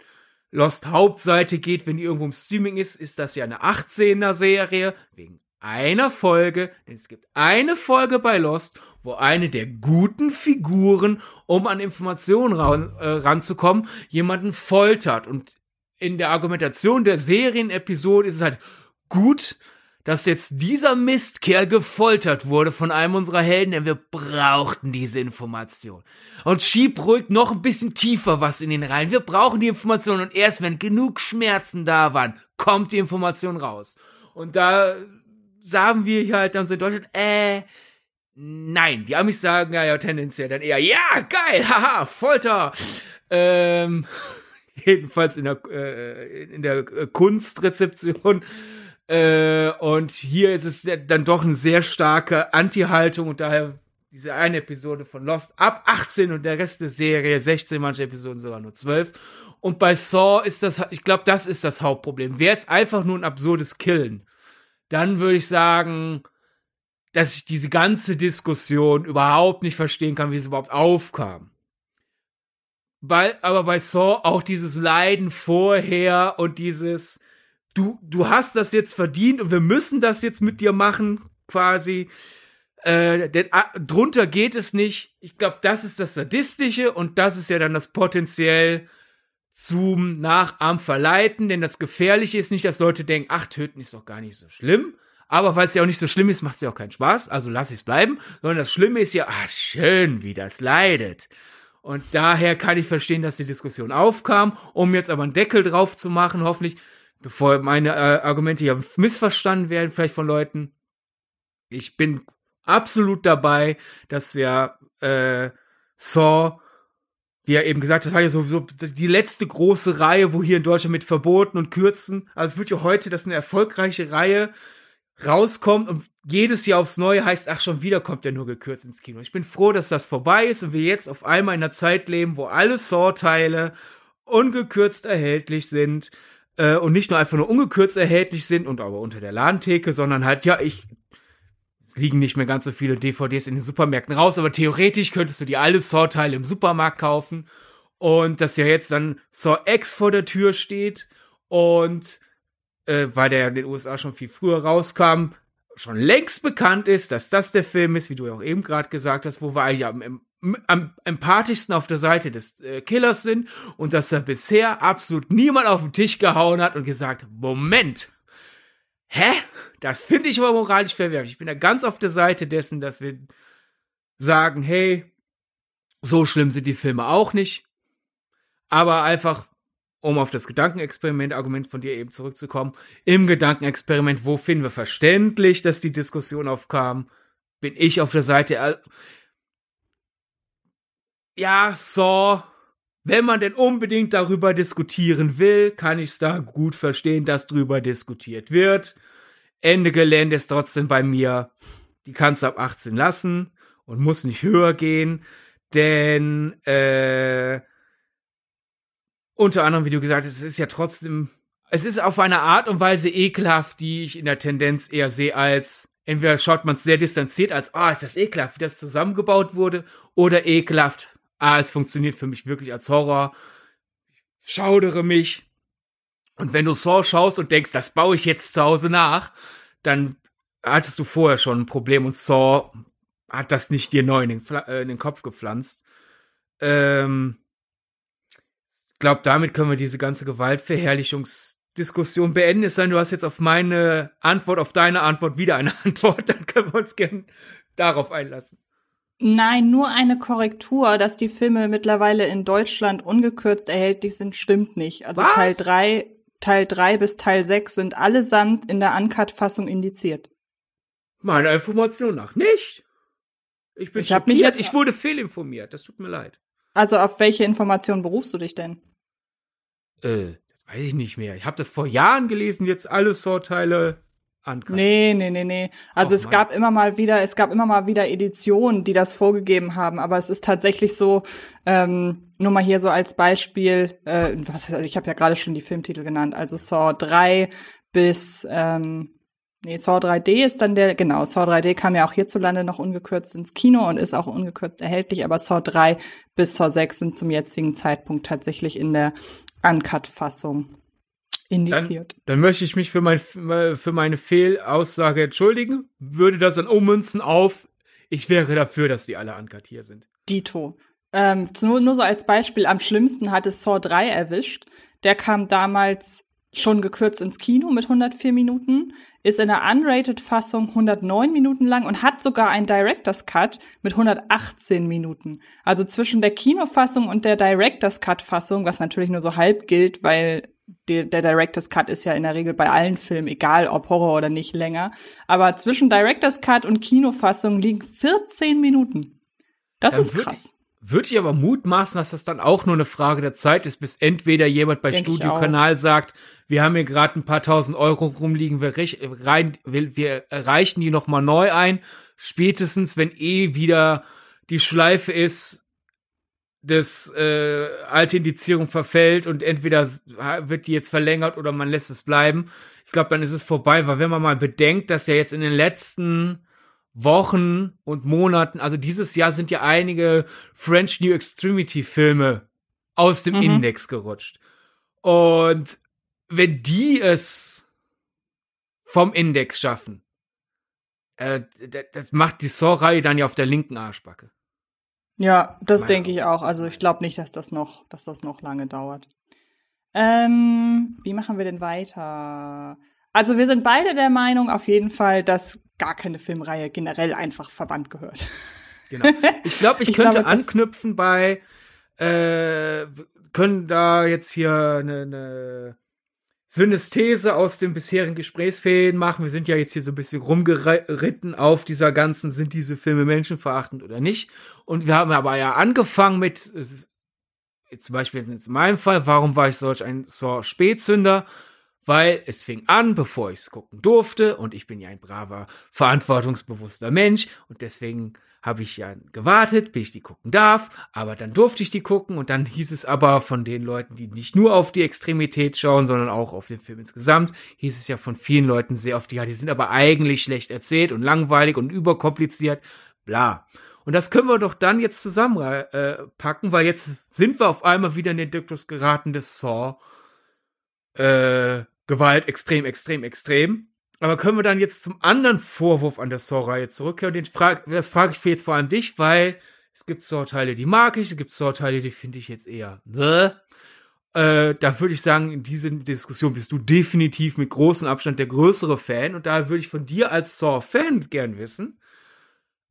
Lost Hauptseite geht, wenn die irgendwo im Streaming ist, ist das ja eine 18er Serie, wegen einer Folge, denn es gibt eine Folge bei Lost wo eine der guten Figuren, um an Informationen ran, äh, ranzukommen, jemanden foltert. Und in der Argumentation der Serienepisode ist es halt gut, dass jetzt dieser Mistkerl gefoltert wurde von einem unserer Helden, denn wir brauchten diese Information. Und schieb ruhig noch ein bisschen tiefer was in den rein. Wir brauchen die Information und erst wenn genug Schmerzen da waren, kommt die Information raus. Und da sagen wir hier halt dann so in Deutschland, äh, nein. Die Amis sagen ja, ja tendenziell dann eher, ja, geil, haha, Folter. Ähm, jedenfalls in der, äh, in der Kunstrezeption. Äh, und hier ist es dann doch eine sehr starke Anti-Haltung und daher diese eine Episode von Lost ab 18 und der Rest der Serie 16, manche Episoden sogar nur 12. Und bei Saw ist das, ich glaube, das ist das Hauptproblem. Wäre es einfach nur ein absurdes Killen, dann würde ich sagen, dass ich diese ganze Diskussion überhaupt nicht verstehen kann, wie es überhaupt aufkam. Weil, aber bei Saw auch dieses Leiden vorher und dieses, du, du hast das jetzt verdient und wir müssen das jetzt mit dir machen, quasi. Äh, denn ah, drunter geht es nicht. Ich glaube, das ist das Sadistische und das ist ja dann das potenziell zum Nachahmen verleiten, denn das Gefährliche ist nicht, dass Leute denken, ach, töten ist doch gar nicht so schlimm. Aber weil es ja auch nicht so schlimm ist, macht es ja auch keinen Spaß, also lass ich es bleiben. Sondern das Schlimme ist ja, ach, schön, wie das leidet. Und daher kann ich verstehen, dass die Diskussion aufkam, um jetzt aber einen Deckel drauf zu machen, hoffentlich, bevor meine äh, Argumente ja missverstanden werden, vielleicht von Leuten. Ich bin absolut dabei, dass wir äh, Saw wie er eben gesagt hat, das war ja so, so die letzte große Reihe, wo hier in Deutschland mit Verboten und Kürzen, also es wird ja heute, dass eine erfolgreiche Reihe rauskommt und jedes Jahr aufs Neue heißt, ach, schon wieder kommt der nur gekürzt ins Kino. Ich bin froh, dass das vorbei ist und wir jetzt auf einmal in einer Zeit leben, wo alle Saw-Teile ungekürzt erhältlich sind äh, und nicht nur einfach nur ungekürzt erhältlich sind und aber unter der Ladentheke, sondern halt, ja, ich liegen nicht mehr ganz so viele DVDs in den Supermärkten raus, aber theoretisch könntest du dir alle Saw-Teile im Supermarkt kaufen. Und dass ja jetzt dann Saw X vor der Tür steht und äh, weil der in den USA schon viel früher rauskam, schon längst bekannt ist, dass das der Film ist, wie du ja auch eben gerade gesagt hast, wo wir eigentlich am, am empathischsten auf der Seite des äh, Killers sind und dass da bisher absolut niemand auf den Tisch gehauen hat und gesagt, Moment, hä? Das finde ich aber moralisch verwerflich. Ich bin da ganz auf der Seite dessen, dass wir sagen, hey, so schlimm sind die Filme auch nicht. Aber einfach, um auf das Gedankenexperiment-Argument von dir eben zurückzukommen, im Gedankenexperiment, wo finden wir verständlich, dass die Diskussion aufkam, bin ich auf der Seite, ja, so, wenn man denn unbedingt darüber diskutieren will, kann ich es da gut verstehen, dass drüber diskutiert wird. Ende Gelände ist trotzdem bei mir, die kannst du ab 18 lassen und muss nicht höher gehen, denn äh, unter anderem, wie du gesagt hast, es ist ja trotzdem, es ist auf eine Art und Weise ekelhaft, die ich in der Tendenz eher sehe als entweder schaut man es sehr distanziert als, ah, oh, ist das ekelhaft, wie das zusammengebaut wurde, oder ekelhaft, ah, es funktioniert für mich wirklich als Horror, schaudere mich, und wenn du Saw schaust und denkst, das baue ich jetzt zu Hause nach, dann hattest du vorher schon ein Problem und Saw hat das nicht dir neu in den, äh, in den Kopf gepflanzt. Ähm, glaube, damit können wir diese ganze Gewaltverherrlichungsdiskussion beenden. Es sei denn, du hast jetzt auf meine Antwort, auf deine Antwort wieder eine Antwort, dann können wir uns gerne darauf einlassen. Nein, nur eine Korrektur, dass die Filme mittlerweile in Deutschland ungekürzt erhältlich sind, stimmt nicht. Also Was? Teil 3 Teil 3 bis Teil 6 sind allesamt in der Uncut-Fassung indiziert. Meiner Information nach nicht. Ich bin ich schockiert. Mich jetzt, ich wurde fehlinformiert. Das tut mir leid. Also auf welche Informationen berufst du dich denn? Äh, das weiß ich nicht mehr. Ich habe das vor Jahren gelesen, jetzt alle Sorteile Uncut. Nee, nee, nee, nee. Also Och, es Mann. gab immer mal wieder, es gab immer mal wieder Editionen, die das vorgegeben haben, aber es ist tatsächlich so, ähm, nur mal hier so als Beispiel, äh, was, ich habe ja gerade schon die Filmtitel genannt, also Saw 3 bis ähm, Nee, Saw 3D ist dann der, genau, Saw 3D kam ja auch hierzulande noch ungekürzt ins Kino und ist auch ungekürzt erhältlich, aber Saw 3 bis Saw 6 sind zum jetzigen Zeitpunkt tatsächlich in der Uncut-Fassung indiziert. Dann, dann, möchte ich mich für, mein, für meine Fehlaussage entschuldigen, würde das dann ummünzen auf, ich wäre dafür, dass die alle uncut hier sind. Dito. Ähm, nur, nur so als Beispiel, am schlimmsten hat es Saw 3 erwischt. Der kam damals schon gekürzt ins Kino mit 104 Minuten, ist in der Unrated-Fassung 109 Minuten lang und hat sogar einen Director's Cut mit 118 Minuten. Also zwischen der Kinofassung und der Director's Cut-Fassung, was natürlich nur so halb gilt, weil der, der Director's Cut ist ja in der Regel bei allen Filmen, egal ob Horror oder nicht, länger. Aber zwischen Director's Cut und Kinofassung liegen 14 Minuten. Das Dann ist krass. Würde ich aber mutmaßen, dass das dann auch nur eine Frage der Zeit ist, bis entweder jemand bei Denk Studio. Kanal sagt, wir haben hier gerade ein paar tausend Euro rumliegen, wir, rein, wir, wir reichen die noch mal neu ein. Spätestens, wenn eh wieder die Schleife ist, dass äh, alte Indizierung verfällt und entweder wird die jetzt verlängert oder man lässt es bleiben. Ich glaube, dann ist es vorbei, weil wenn man mal bedenkt, dass ja jetzt in den letzten Wochen und Monaten, also dieses Jahr sind ja einige French New Extremity Filme aus dem Mhm. Index gerutscht. Und wenn die es vom Index schaffen, äh, das macht die Saw-Reihe dann ja auf der linken Arschbacke. Ja, das denke ich auch. Also ich glaube nicht, dass das noch, dass das noch lange dauert. Ähm, wie machen wir denn weiter? Also wir sind beide der Meinung auf jeden Fall, dass gar keine Filmreihe generell einfach verbannt gehört. Genau. Ich glaube, ich, Ich könnte glaube, anknüpfen bei, äh, können da jetzt hier eine, eine Synästhese aus den bisherigen Gesprächsfäden machen. Wir sind ja jetzt hier so ein bisschen rumgeritten auf dieser ganzen, sind diese Filme menschenverachtend oder nicht? Und wir haben aber ja angefangen mit, zum Beispiel jetzt in meinem Fall, warum war ich solch ein Saw-Spätzünder? Weil es fing an, bevor ich es gucken durfte, und ich bin ja ein braver, verantwortungsbewusster Mensch, und deswegen habe ich ja gewartet, bis ich die gucken darf, aber dann durfte ich die gucken und dann hieß es aber von den Leuten, die nicht nur auf die Extremität schauen, sondern auch auf den Film insgesamt, hieß es ja von vielen Leuten sehr oft, ja, die sind aber eigentlich schlecht erzählt und langweilig und überkompliziert, bla. Und das können wir doch dann jetzt zusammenpacken, äh, weil jetzt sind wir auf einmal wieder in den Duktus geraten des Saw. Äh, Gewalt extrem, extrem, extrem. Aber können wir dann jetzt zum anderen Vorwurf an der Saw-Reihe zurückkehren? Und den frag, das frage ich für jetzt vor allem dich, weil es gibt Saw-Teile, die mag ich, es gibt Saw-Teile, die finde ich jetzt eher, ne? Äh, da würde ich sagen, in dieser Diskussion bist du definitiv mit großem Abstand der größere Fan. Und da würde ich von dir als Saw-Fan gern wissen,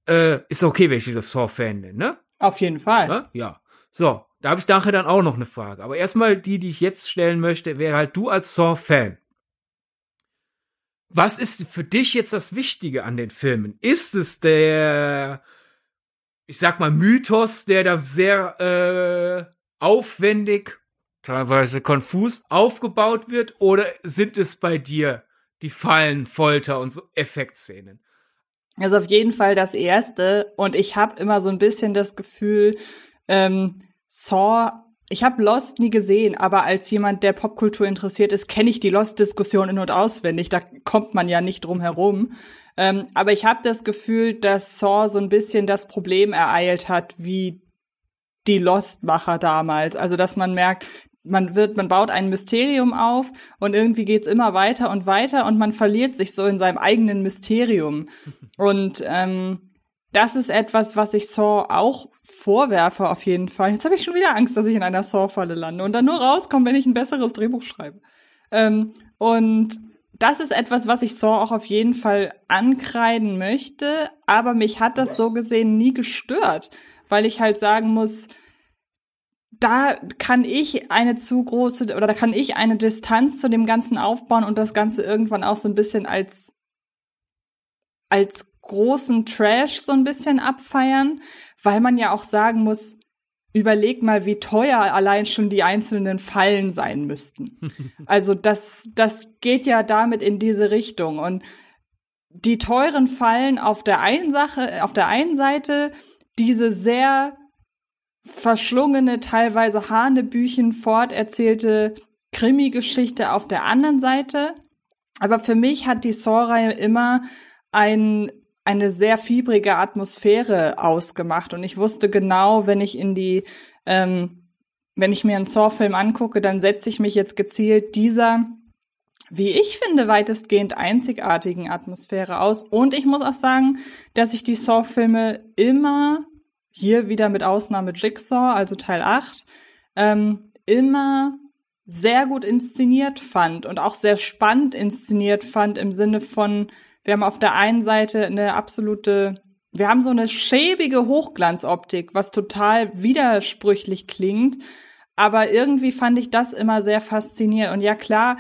äh, ist okay, wenn ich dieser Saw-Fan nenne, ne? Auf jeden Fall. Ne? Ja. So, da habe ich nachher dann auch noch eine Frage. Aber erstmal die, die ich jetzt stellen möchte, wäre halt du als Saw-Fan. Was ist für dich jetzt das Wichtige an den Filmen? Ist es der, ich sag mal, Mythos, der da sehr äh, aufwendig, teilweise konfus aufgebaut wird? Oder sind es bei dir die Fallen, Folter und so Effektszenen? Also auf jeden Fall das erste. Und ich habe immer so ein bisschen das Gefühl, ähm, Saw, ich habe Lost nie gesehen, aber als jemand, der Popkultur interessiert ist, kenne ich die Lost-Diskussion in- und auswendig. Da kommt man ja nicht drum herum. Ähm, aber ich habe das Gefühl, dass Saw so ein bisschen das Problem ereilt hat, wie die Lost-Macher damals. Also, dass man merkt, man wird, man baut ein Mysterium auf und irgendwie geht's immer weiter und weiter und man verliert sich so in seinem eigenen Mysterium. Und ähm, das ist etwas, was ich Saw auch vorwerfe auf jeden Fall. Jetzt habe ich schon wieder Angst, dass ich in einer Saw-Falle lande und dann nur rauskomme, wenn ich ein besseres Drehbuch schreibe. Ähm, und das ist etwas, was ich Saw auch auf jeden Fall ankreiden möchte, aber mich hat das so gesehen nie gestört, weil ich halt sagen muss, da kann ich eine zu große oder da kann ich eine Distanz zu dem Ganzen aufbauen und das Ganze irgendwann auch so ein bisschen als als großen Trash so ein bisschen abfeiern, weil man ja auch sagen muss, überleg mal, wie teuer allein schon die einzelnen Fallen sein müssten. also das, das geht ja damit in diese Richtung und die teuren Fallen auf der einen Sache, auf der einen Seite diese sehr verschlungene, teilweise Hanebüchen forterzählte Krimi-Geschichte auf der anderen Seite. Aber für mich hat die Saw-Reihe immer ein, eine sehr fiebrige Atmosphäre ausgemacht. Und ich wusste genau, wenn ich in die, ähm, wenn ich mir einen Saw-Film angucke, dann setze ich mich jetzt gezielt dieser, wie ich finde, weitestgehend einzigartigen Atmosphäre aus. Und ich muss auch sagen, dass ich die Saw-Filme immer, hier wieder mit Ausnahme Jigsaw, also Teil 8, ähm, immer sehr gut inszeniert fand und auch sehr spannend inszeniert fand im Sinne von, wir haben auf der einen Seite eine absolute, wir haben so eine schäbige Hochglanzoptik, was total widersprüchlich klingt. Aber irgendwie fand ich das immer sehr faszinierend. Und ja, klar,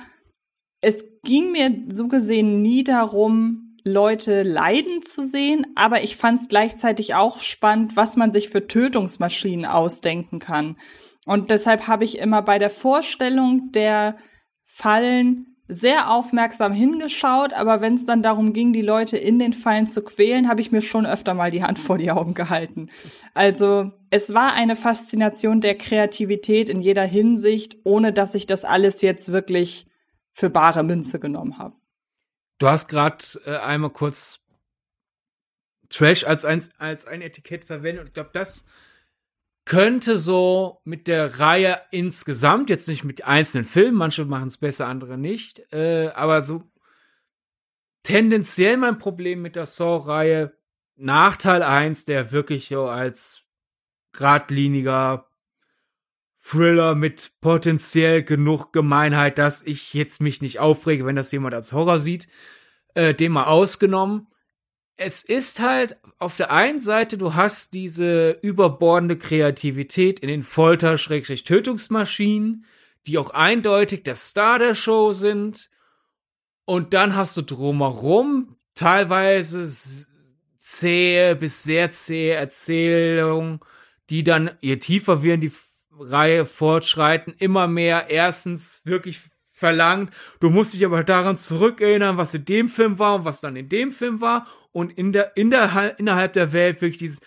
es ging mir so gesehen nie darum, Leute leiden zu sehen, aber ich fand es gleichzeitig auch spannend, was man sich für Tötungsmaschinen ausdenken kann. Und deshalb habe ich immer bei der Vorstellung der Fallen sehr aufmerksam hingeschaut, aber wenn es dann darum ging, die Leute in den Fallen zu quälen, habe ich mir schon öfter mal die Hand vor die Augen gehalten. Also es war eine Faszination der Kreativität in jeder Hinsicht, ohne dass ich das alles jetzt wirklich für bare Münze genommen habe. Du hast gerade äh, einmal kurz Trash als ein, als ein Etikett verwendet und ich glaube, das könnte so mit der Reihe insgesamt, jetzt nicht mit einzelnen Filmen, manche machen es besser, andere nicht, äh, aber so tendenziell mein Problem mit der Saw-Reihe Nachteil eins, der wirklich so als geradliniger Thriller mit potenziell genug Gemeinheit, dass ich jetzt mich nicht aufrege, wenn das jemand als Horror sieht, äh, dem mal ausgenommen. Es ist halt auf der einen Seite, du hast diese überbordende Kreativität in den Folter-Tötungsmaschinen, die auch eindeutig der Star der Show sind. Und dann hast du drumherum teilweise zähe bis sehr zähe Erzählungen, die dann, je tiefer wir in die Reihe fortschreiten, immer mehr erstens wirklich verlangt. Du musst dich aber daran zurückerinnern, was in dem Film war und was dann in dem Film war und in der, in der, innerhalb der Welt wirklich dieses,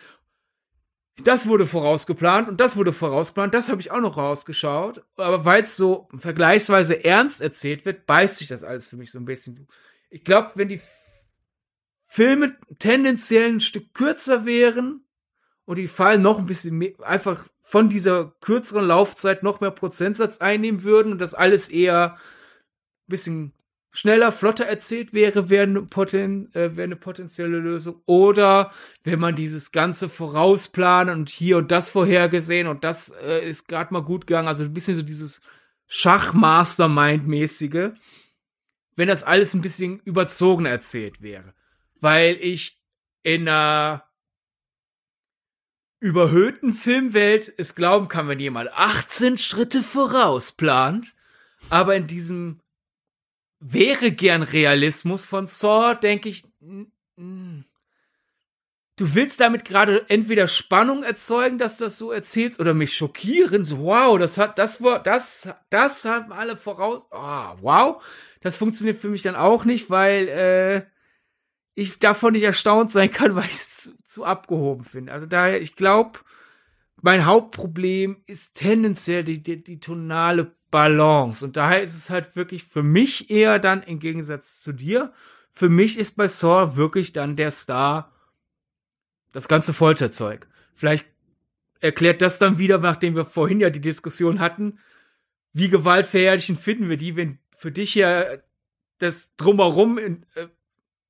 das wurde vorausgeplant und das wurde vorausgeplant, das habe ich auch noch rausgeschaut. Aber weil es so vergleichsweise ernst erzählt wird, beißt sich das alles für mich so ein bisschen. Ich glaube, wenn die Filme tendenziell ein Stück kürzer wären und die Fallen noch ein bisschen mehr, einfach von dieser kürzeren Laufzeit noch mehr Prozentsatz einnehmen würden und das alles eher ein bisschen schneller, flotter erzählt wäre, wäre eine, Poten äh, wäre eine potenzielle Lösung. Oder wenn man dieses Ganze vorausplanen und hier und das vorhergesehen und das äh, ist gerade mal gut gegangen, also ein bisschen so dieses Schachmastermind-mäßige, wenn das alles ein bisschen überzogen erzählt wäre. Weil ich in einer überhöhten Filmwelt es glauben kann, wenn jemand 18 Schritte vorausplant, aber in diesem wäre gern Realismus von Saw, denke ich, du willst damit gerade entweder Spannung erzeugen, dass du das so erzählst, oder mich schockieren, so, wow, das hat, das war, das, das haben alle voraus, oh, wow, das funktioniert für mich dann auch nicht, weil, äh, ich davon nicht erstaunt sein kann, weil ich es zu, zu abgehoben finde. Also daher, ich glaube, mein Hauptproblem ist tendenziell die, die, die tonale Balance. Und daher ist es halt wirklich für mich eher dann im Gegensatz zu dir. Für mich ist bei Saw wirklich dann der Star das ganze Folterzeug. Vielleicht erklärt das dann wieder, nachdem wir vorhin ja die Diskussion hatten, wie gewaltverherrlichend finden wir die, wenn für dich ja das drumherum in, äh,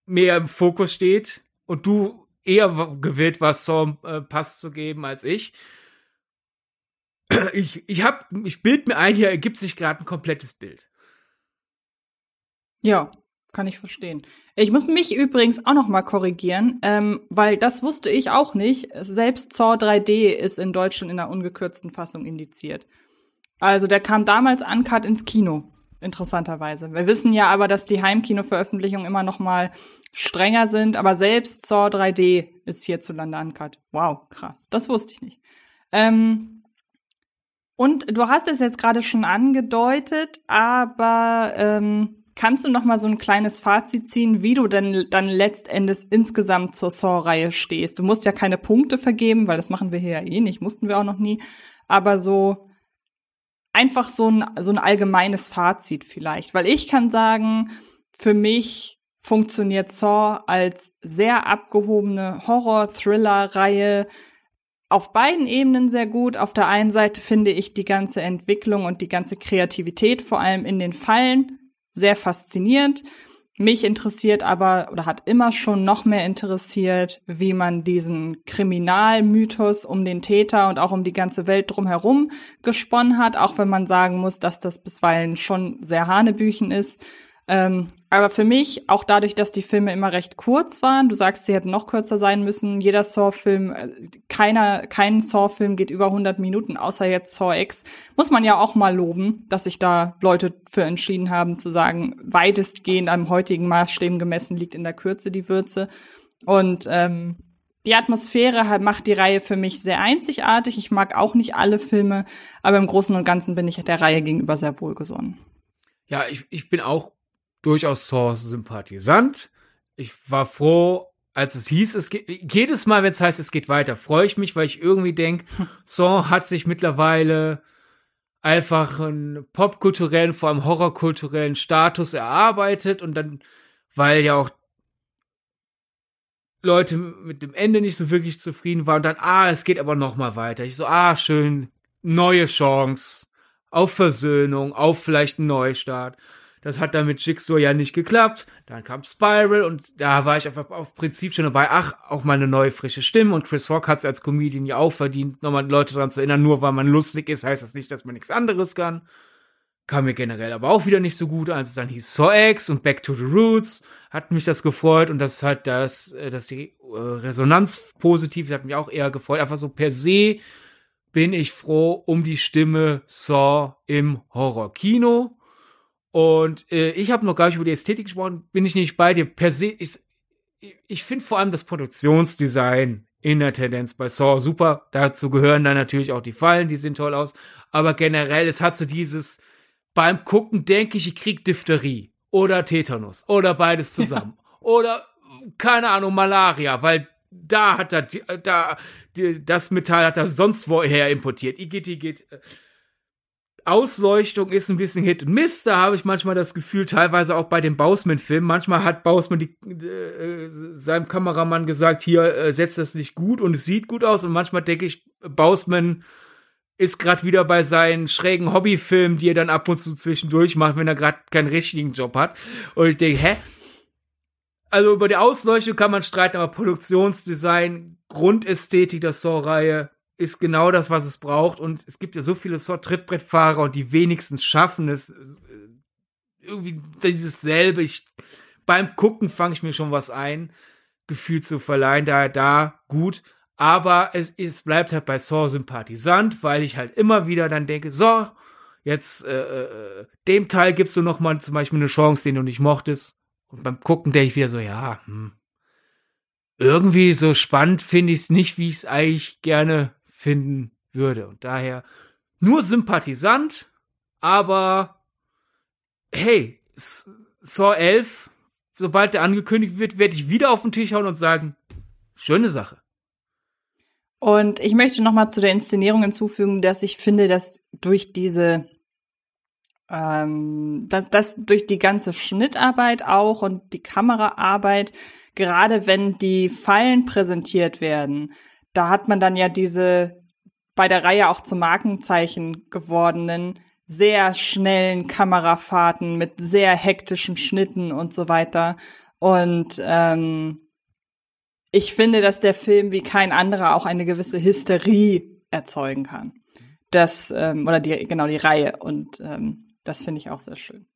mehr im Fokus steht und du eher gewillt warst, Saw äh, Pass zu geben als ich ich, ich hab, ich bild mir ein, hier ergibt sich gerade ein komplettes Bild. Ja, kann ich verstehen. Ich muss mich übrigens auch noch mal korrigieren, ähm, weil das wusste ich auch nicht. Selbst Saw 3D ist in Deutschland in der ungekürzten Fassung indiziert. Also der kam damals uncut ins Kino, interessanterweise. Wir wissen ja aber, dass die Heimkino-Veröffentlichungen immer noch mal strenger sind, aber selbst Saw 3D ist hierzulande uncut. Wow, krass. Das wusste ich nicht. Ähm, und du hast es jetzt gerade schon angedeutet, aber ähm, kannst du noch mal so ein kleines Fazit ziehen, wie du denn dann letztendlich insgesamt zur Saw-Reihe stehst? Du musst ja keine Punkte vergeben, weil das machen wir hier ja eh nicht, mussten wir auch noch nie. Aber so einfach so ein, so ein allgemeines Fazit vielleicht. Weil ich kann sagen, für mich funktioniert Saw als sehr abgehobene Horror-Thriller-Reihe auf beiden Ebenen sehr gut. Auf der einen Seite finde ich die ganze Entwicklung und die ganze Kreativität, vor allem in den Fallen, sehr faszinierend. Mich interessiert aber oder hat immer schon noch mehr interessiert, wie man diesen Kriminalmythos um den Täter und auch um die ganze Welt drumherum gesponnen hat, auch wenn man sagen muss, dass das bisweilen schon sehr hanebüchen ist. Ähm, aber für mich, auch dadurch, dass die Filme immer recht kurz waren, du sagst, sie hätten noch kürzer sein müssen. Jeder Saw-Film, äh, keiner, kein Saw-Film geht über 100 Minuten, außer jetzt Saw X. Muss man ja auch mal loben, dass sich da Leute für entschieden haben, zu sagen, weitestgehend einem heutigen Maßstäben gemessen liegt in der Kürze die Würze. Und ähm, die Atmosphäre macht die Reihe für mich sehr einzigartig. Ich mag auch nicht alle Filme, aber im Großen und Ganzen bin ich der Reihe gegenüber sehr wohlgesonnen. Ja, ich, ich bin auch durchaus Saw-Sympathisant. Ich war froh, als es hieß, es geht, jedes Mal, wenn es heißt, es geht weiter, freue ich mich, weil ich irgendwie denke, Saw hat sich mittlerweile einfach einen popkulturellen, vor allem horrorkulturellen Status erarbeitet und dann, weil ja auch Leute mit dem Ende nicht so wirklich zufrieden waren und dann, ah, es geht aber noch mal weiter. Ich so, ah, schön, neue Chance auf Versöhnung, auf vielleicht einen Neustart. Das hat dann mit Jigsaw ja nicht geklappt. Dann kam Spiral und da war ich einfach auf Prinzip schon dabei. Ach, auch mal eine neue frische Stimme und Chris Rock hat es als Comedian ja auch verdient, nochmal Leute daran zu erinnern. Nur weil man lustig ist, heißt das nicht, dass man nichts anderes kann. Kam mir generell aber auch wieder nicht so gut, als es dann hieß Saw X und Back to the Roots. Hat mich das gefreut und das ist halt das, äh, dass die äh, Resonanz positiv, das hat mich auch eher gefreut. Einfach so per se bin ich froh um die Stimme Saw im Horrorkino. Und äh, ich habe noch gar nicht über die Ästhetik gesprochen, bin ich nicht bei dir. Per se ist, ich finde vor allem das Produktionsdesign in der Tendenz bei Saw super. Dazu gehören dann natürlich auch die Fallen, die sehen toll aus. Aber generell, es hat so dieses, beim Gucken denke ich, ich krieg Diphtherie oder Tetanus oder beides zusammen. Ja. Oder, keine Ahnung, Malaria, weil da hat er, da, das Metall hat er sonst woher importiert. Igitt, igitt. Ausleuchtung ist ein bisschen Hit und Miss. Da habe ich manchmal das Gefühl, teilweise auch bei den Bausman-Filmen. Manchmal hat Bausman äh, seinem Kameramann gesagt, hier äh, setzt das nicht gut und es sieht gut aus. Und manchmal denke ich, Bausman ist gerade wieder bei seinen schrägen Hobbyfilmen, die er dann ab und zu zwischendurch macht, wenn er gerade keinen richtigen Job hat. Und ich denke, hä? Also über die Ausleuchtung kann man streiten, aber Produktionsdesign, Grundästhetik der Saw-Reihe ist genau das, was es braucht. Und es gibt ja so viele Trittbrettfahrer und die wenigsten schaffen es. Äh, irgendwie dieses selbe. Ich, beim Gucken fange ich mir schon was ein, Gefühl zu verleihen. Daher da gut. Aber es, es bleibt halt bei Saw sympathisant, weil ich halt immer wieder dann denke, so, jetzt äh, äh, dem Teil gibst du noch mal zum Beispiel eine Chance, den du nicht mochtest. Und beim Gucken denke ich wieder so, ja, hm, irgendwie so spannend finde ich es nicht, wie ich es eigentlich gerne finden würde. Und daher nur sympathisant, aber hey, Saw 11, sobald der angekündigt wird, werde ich wieder auf den Tisch hauen und sagen, schöne Sache. Und ich möchte noch mal zu der Inszenierung hinzufügen, dass ich finde, dass durch diese ähm, dass, dass durch die ganze Schnittarbeit auch und die Kameraarbeit, gerade wenn die Fallen präsentiert werden, da hat man dann ja diese bei der Reihe auch zum Markenzeichen gewordenen sehr schnellen Kamerafahrten mit sehr hektischen Schnitten und so weiter. Und ähm, ich finde, dass der Film wie kein anderer auch eine gewisse Hysterie erzeugen kann. Das, ähm, oder die, genau, die Reihe. Und ähm, das finde ich auch sehr schön.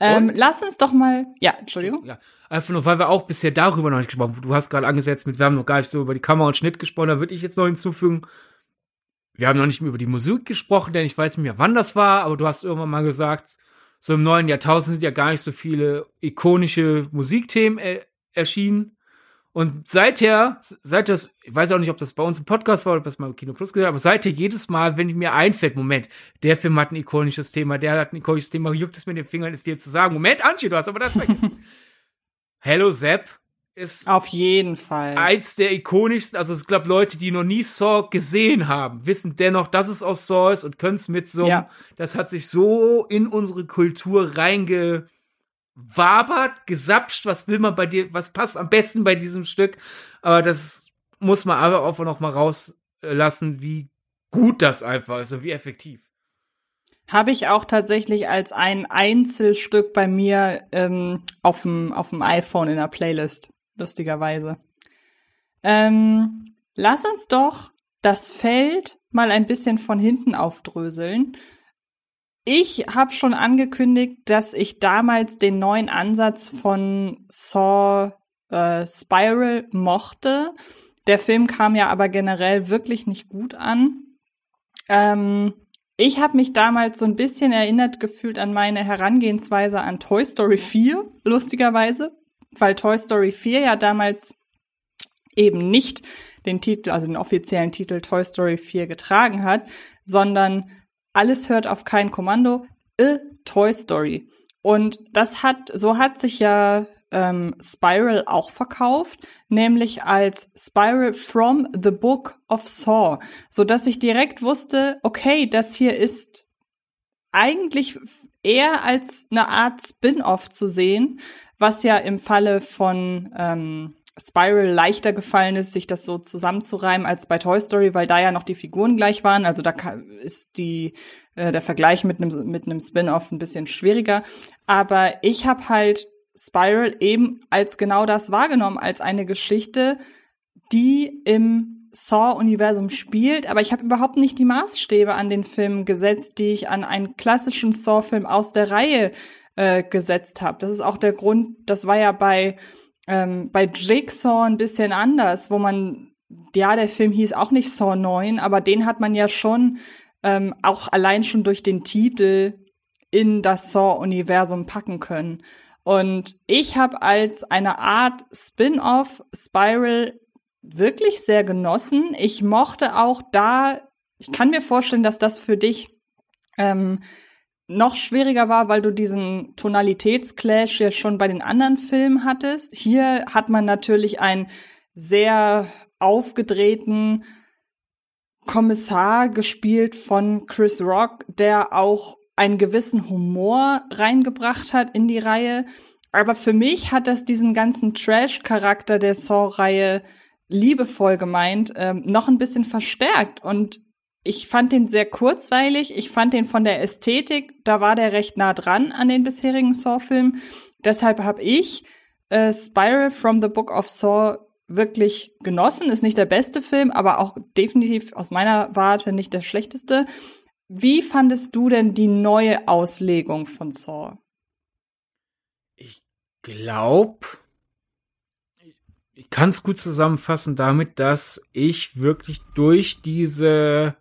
Ähm, lass uns doch mal, ja, Entschuldigung. Ja, einfach nur, weil wir auch bisher darüber noch nicht gesprochen haben. Du hast gerade angesetzt mit, wir haben noch gar nicht so über die Kamera und Schnitt gesprochen, da würde ich jetzt noch hinzufügen. Wir haben noch nicht mehr über die Musik gesprochen, denn ich weiß nicht mehr, wann das war, aber du hast irgendwann mal gesagt, so im neuen Jahrtausend sind ja gar nicht so viele ikonische Musikthemen äh, erschienen. Und seither, seit das, ich weiß auch nicht, ob das bei uns im Podcast war oder ob das mal im Kino Plus gesagt aber seither jedes Mal, wenn mir einfällt, Moment, der Film hat ein ikonisches Thema, der hat ein ikonisches Thema, juckt es mit den Fingern, ist dir zu sagen, Moment, Antje, du hast aber das vergessen. Hello Sepp ist auf jeden Fall eins der ikonischsten, also ich glaube Leute, die noch nie Saw gesehen haben, wissen dennoch, dass es aus Saw ist und können es mit so, ja. das hat sich so in unsere Kultur reinge wabert, gesapscht, was will man bei dir, was passt am besten bei diesem Stück. Aber das muss man aber auch noch mal rauslassen, wie gut das einfach ist und wie effektiv. Habe ich auch tatsächlich als ein Einzelstück bei mir ähm, auf dem iPhone in der Playlist, lustigerweise. Ähm, lass uns doch das Feld mal ein bisschen von hinten aufdröseln ich habe schon angekündigt, dass ich damals den neuen Ansatz von Saw äh, Spiral mochte. Der Film kam ja aber generell wirklich nicht gut an. Ähm, ich habe mich damals so ein bisschen erinnert gefühlt an meine Herangehensweise an Toy Story 4, lustigerweise, weil Toy Story 4 ja damals eben nicht den Titel, also den offiziellen Titel Toy Story 4 getragen hat, sondern alles hört auf kein Kommando, a Toy Story. Und das hat, so hat sich ja ähm, Spiral auch verkauft, nämlich als Spiral from the Book of Saw, so dass ich direkt wusste, okay, das hier ist eigentlich eher als eine Art Spin-off zu sehen, was ja im Falle von ähm, Spiral leichter gefallen ist, sich das so zusammenzureimen als bei Toy Story, weil da ja noch die Figuren gleich waren. Also da ist die äh, der Vergleich mit einem mit Spin-off ein bisschen schwieriger. Aber ich habe halt Spiral eben als genau das wahrgenommen, als eine Geschichte, die im Saw-Universum spielt, aber ich habe überhaupt nicht die Maßstäbe an den Film gesetzt, die ich an einen klassischen Saw-Film aus der Reihe äh, gesetzt habe. Das ist auch der Grund, das war ja bei, ähm, bei Jigsaw ein bisschen anders, wo man, ja, der Film hieß auch nicht Saw 9, aber den hat man ja schon ähm, auch allein schon durch den Titel in das Saw-Universum packen können. Und ich habe als eine Art Spin-off Spiral wirklich sehr genossen. Ich mochte auch da, ich kann mir vorstellen, dass das für dich ähm, noch schwieriger war, weil du diesen Tonalitätsclash ja schon bei den anderen Filmen hattest. Hier hat man natürlich einen sehr aufgedrehten Kommissar gespielt von Chris Rock, der auch einen gewissen Humor reingebracht hat in die Reihe. Aber für mich hat das diesen ganzen Trash-Charakter der Saw-Reihe liebevoll gemeint, ähm, noch ein bisschen verstärkt. Und ich fand den sehr kurzweilig. Ich fand den von der Ästhetik, da war der recht nah dran an den bisherigen Saw-Filmen. Deshalb habe ich äh, Spiral from the Book of Saw wirklich genossen. Ist nicht der beste Film, aber auch definitiv aus meiner Warte nicht der schlechteste. Wie fandest du denn die neue Auslegung von Saw? Ich glaube, ich kann es gut zusammenfassen damit, dass ich wirklich durch diese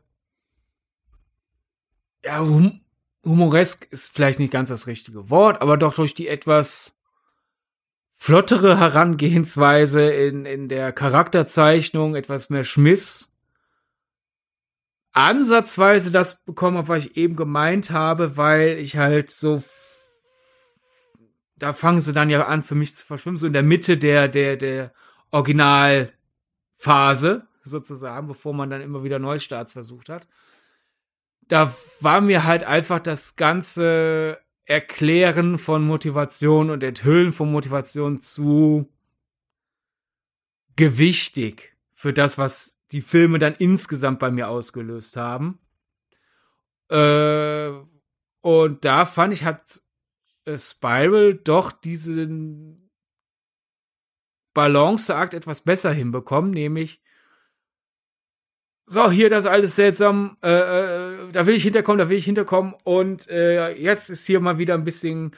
ja, hum humoresk ist vielleicht nicht ganz das richtige Wort, aber doch durch die etwas flottere Herangehensweise in, in der Charakterzeichnung, etwas mehr Schmiss ansatzweise das bekommen was ich eben gemeint habe, weil ich halt so da fangen sie dann ja an für mich zu verschwimmen, so in der Mitte der der der Originalphase sozusagen, bevor man dann immer wieder Neustarts versucht hat. Da war mir halt einfach das ganze Erklären von Motivation und Enthüllen von Motivation zu gewichtig für das, was die Filme dann insgesamt bei mir ausgelöst haben. Äh, und da fand ich, hat äh, Spiral doch diesen Balanceakt etwas besser hinbekommen, nämlich so, hier das ist alles seltsam, äh, äh, da will ich hinterkommen, da will ich hinterkommen. Und äh, jetzt ist hier mal wieder ein bisschen,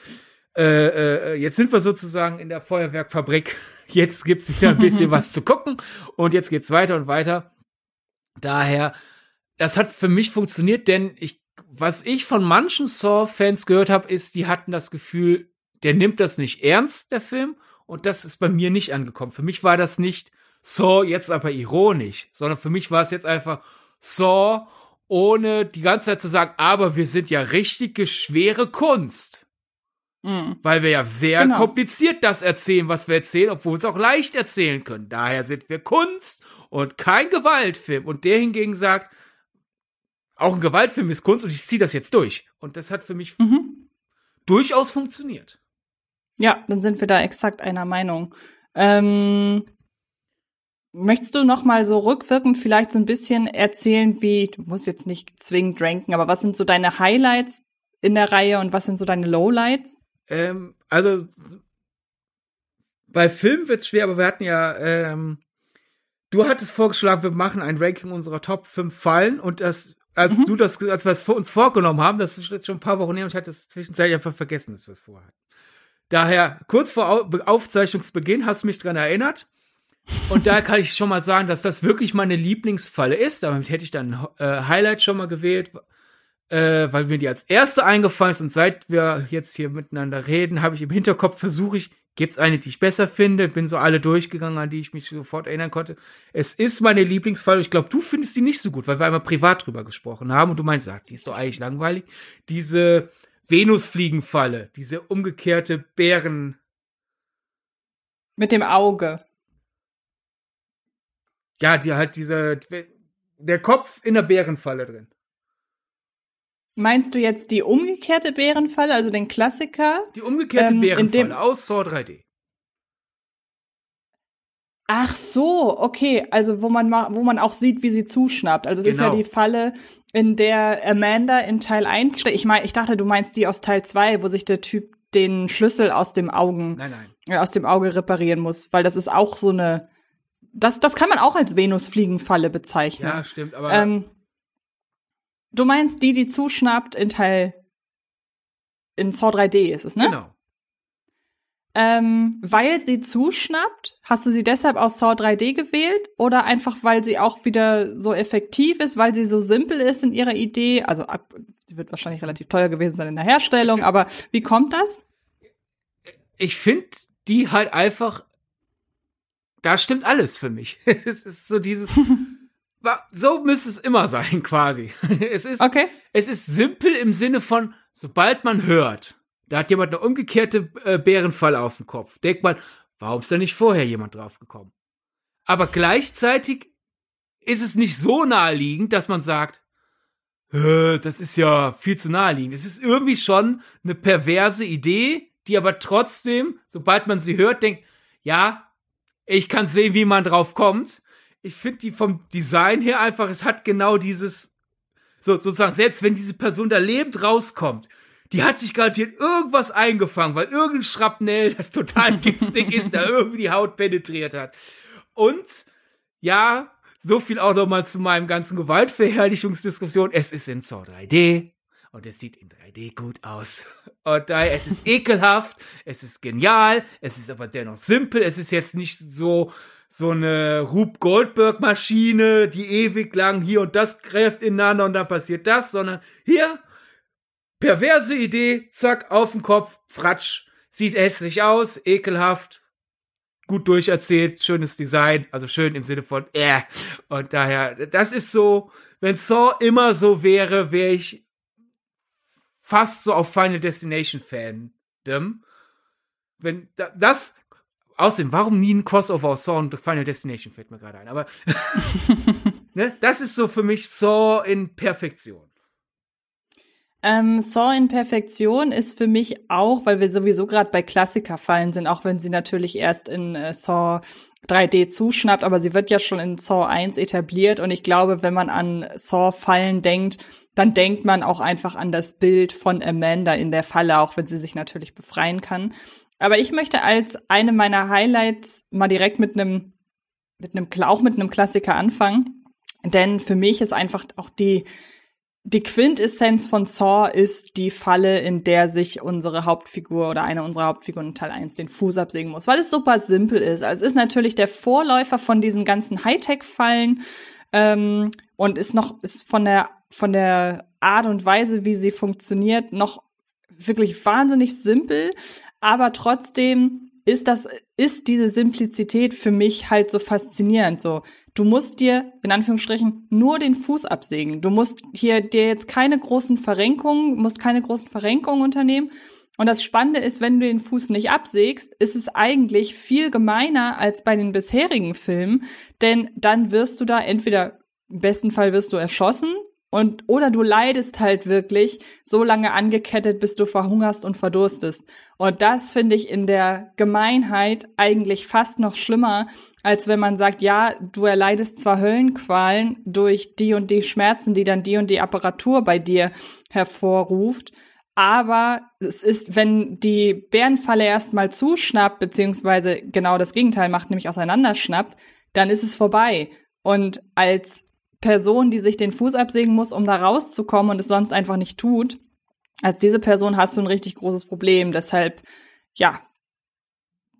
äh, äh, jetzt sind wir sozusagen in der Feuerwerkfabrik. Jetzt gibt's wieder ein bisschen was zu gucken. Und jetzt geht's weiter und weiter. Daher, das hat für mich funktioniert, denn ich, was ich von manchen Saw-Fans gehört habe, ist, die hatten das Gefühl, der nimmt das nicht ernst, der Film, und das ist bei mir nicht angekommen. Für mich war das nicht Saw jetzt aber ironisch, sondern für mich war es jetzt einfach Saw, ohne die ganze Zeit zu sagen, aber wir sind ja richtige schwere Kunst. Mhm. Weil wir ja sehr genau. kompliziert das erzählen, was wir erzählen, obwohl wir es auch leicht erzählen können. Daher sind wir Kunst und kein Gewaltfilm. Und der hingegen sagt, auch ein Gewaltfilm ist Kunst und ich ziehe das jetzt durch. Und das hat für mich mhm. durchaus funktioniert. Ja, dann sind wir da exakt einer Meinung. Ähm, möchtest du noch mal so rückwirkend vielleicht so ein bisschen erzählen, wie du musst jetzt nicht zwingend ranken, aber was sind so deine Highlights in der Reihe und was sind so deine Lowlights? Ähm, also bei Filmen wird es schwer, aber wir hatten ja, ähm, du hattest vorgeschlagen, wir machen ein Ranking unserer Top 5 Fallen und das als mhm. du das, als wir es uns vorgenommen haben, das ist jetzt schon ein paar Wochen her und ich hatte es zwischenzeitlich einfach vergessen, dass wir es vorhatten. Daher, kurz vor Aufzeichnungsbeginn hast du mich dran erinnert. Und da kann ich schon mal sagen, dass das wirklich meine Lieblingsfalle ist. Damit hätte ich dann äh, Highlight schon mal gewählt, äh, weil mir die als erste eingefallen ist. Und seit wir jetzt hier miteinander reden, habe ich im Hinterkopf, versuche ich, Gibt's eine, die ich besser finde? Bin so alle durchgegangen, an die ich mich sofort erinnern konnte. Es ist meine Lieblingsfalle. Ich glaube, du findest die nicht so gut, weil wir einmal privat drüber gesprochen haben und du meinst, ach, die ist doch eigentlich langweilig. Diese Venusfliegenfalle, diese umgekehrte Bären. Mit dem Auge. Ja, die halt diese, der Kopf in der Bärenfalle drin. Meinst du jetzt die umgekehrte Bärenfalle, also den Klassiker? Die umgekehrte ähm, Bärenfalle aus Saw 3D. Ach so, okay, also wo man wo man auch sieht, wie sie zuschnappt. Also es genau. ist ja genau. die Falle, in der Amanda in Teil 1 ich meine, ich dachte, du meinst die aus Teil 2, wo sich der Typ den Schlüssel aus dem Augen nein, nein. Äh, aus dem Auge reparieren muss, weil das ist auch so eine das das kann man auch als Venusfliegenfalle bezeichnen. Ja, stimmt, aber ähm, Du meinst die, die zuschnappt in Teil in Saw 3D ist es, ne? Genau. Ähm, weil sie zuschnappt, hast du sie deshalb aus Saw 3D gewählt oder einfach weil sie auch wieder so effektiv ist, weil sie so simpel ist in ihrer Idee? Also sie wird wahrscheinlich relativ teuer gewesen sein in der Herstellung, aber wie kommt das? Ich finde die halt einfach, da stimmt alles für mich. es ist so dieses so müsste es immer sein, quasi. Es ist, okay. es ist simpel im Sinne von, sobald man hört, da hat jemand eine umgekehrte äh, Bärenfall auf dem Kopf, denkt man, warum ist da nicht vorher jemand draufgekommen? Aber gleichzeitig ist es nicht so naheliegend, dass man sagt, das ist ja viel zu naheliegend. Es ist irgendwie schon eine perverse Idee, die aber trotzdem, sobald man sie hört, denkt, ja, ich kann sehen, wie man drauf kommt ich finde die vom Design her einfach, es hat genau dieses, so, sozusagen, selbst wenn diese Person da lebend rauskommt, die hat sich garantiert irgendwas eingefangen, weil irgendein Schrapnell, das total giftig ist, da irgendwie die Haut penetriert hat. Und, ja, so viel auch nochmal zu meinem ganzen Gewaltverherrlichungsdiskussion. Es ist in Saw 3D und es sieht in 3D gut aus. Und daher, es ist ekelhaft, es ist genial, es ist aber dennoch simpel, es ist jetzt nicht so, so eine Rube Goldberg Maschine, die ewig lang hier und das greift ineinander und dann passiert das, sondern hier perverse Idee, zack, auf den Kopf, fratsch, sieht hässlich aus, ekelhaft, gut durcherzählt, schönes Design, also schön im Sinne von äh. Und daher, das ist so, wenn Saw immer so wäre, wäre ich fast so auf Final Destination Fan. Wenn das Außerdem, warum nie ein Crossover aus Saw und Final Destination fällt mir gerade ein. Aber ne, das ist so für mich Saw in Perfektion. Ähm, Saw in Perfektion ist für mich auch, weil wir sowieso gerade bei Klassikerfallen sind, auch wenn sie natürlich erst in äh, Saw 3D zuschnappt, aber sie wird ja schon in Saw 1 etabliert und ich glaube, wenn man an Saw-Fallen denkt, dann denkt man auch einfach an das Bild von Amanda in der Falle, auch wenn sie sich natürlich befreien kann. Aber ich möchte als eine meiner Highlights mal direkt mit einem, mit einem, auch mit einem Klassiker anfangen. Denn für mich ist einfach auch die, die Quintessenz von Saw ist die Falle, in der sich unsere Hauptfigur oder eine unserer Hauptfiguren in Teil 1 den Fuß absägen muss, weil es super simpel ist. Also es ist natürlich der Vorläufer von diesen ganzen Hightech-Fallen ähm, und ist noch, ist von der, von der Art und Weise, wie sie funktioniert, noch wirklich wahnsinnig simpel, aber trotzdem ist das, ist diese Simplizität für mich halt so faszinierend. So, du musst dir, in Anführungsstrichen, nur den Fuß absägen. Du musst hier dir jetzt keine großen Verrenkungen, musst keine großen Verrenkungen unternehmen. Und das Spannende ist, wenn du den Fuß nicht absägst, ist es eigentlich viel gemeiner als bei den bisherigen Filmen, denn dann wirst du da entweder im besten Fall wirst du erschossen und, oder du leidest halt wirklich so lange angekettet, bis du verhungerst und verdurstest. Und das finde ich in der Gemeinheit eigentlich fast noch schlimmer, als wenn man sagt, ja, du erleidest zwar Höllenqualen durch die und die Schmerzen, die dann die und die Apparatur bei dir hervorruft, aber es ist, wenn die Bärenfalle erstmal zuschnappt, beziehungsweise genau das Gegenteil macht, nämlich auseinanderschnappt, dann ist es vorbei. Und als Person, die sich den Fuß absägen muss, um da rauszukommen und es sonst einfach nicht tut, als diese Person hast du ein richtig großes Problem. Deshalb, ja,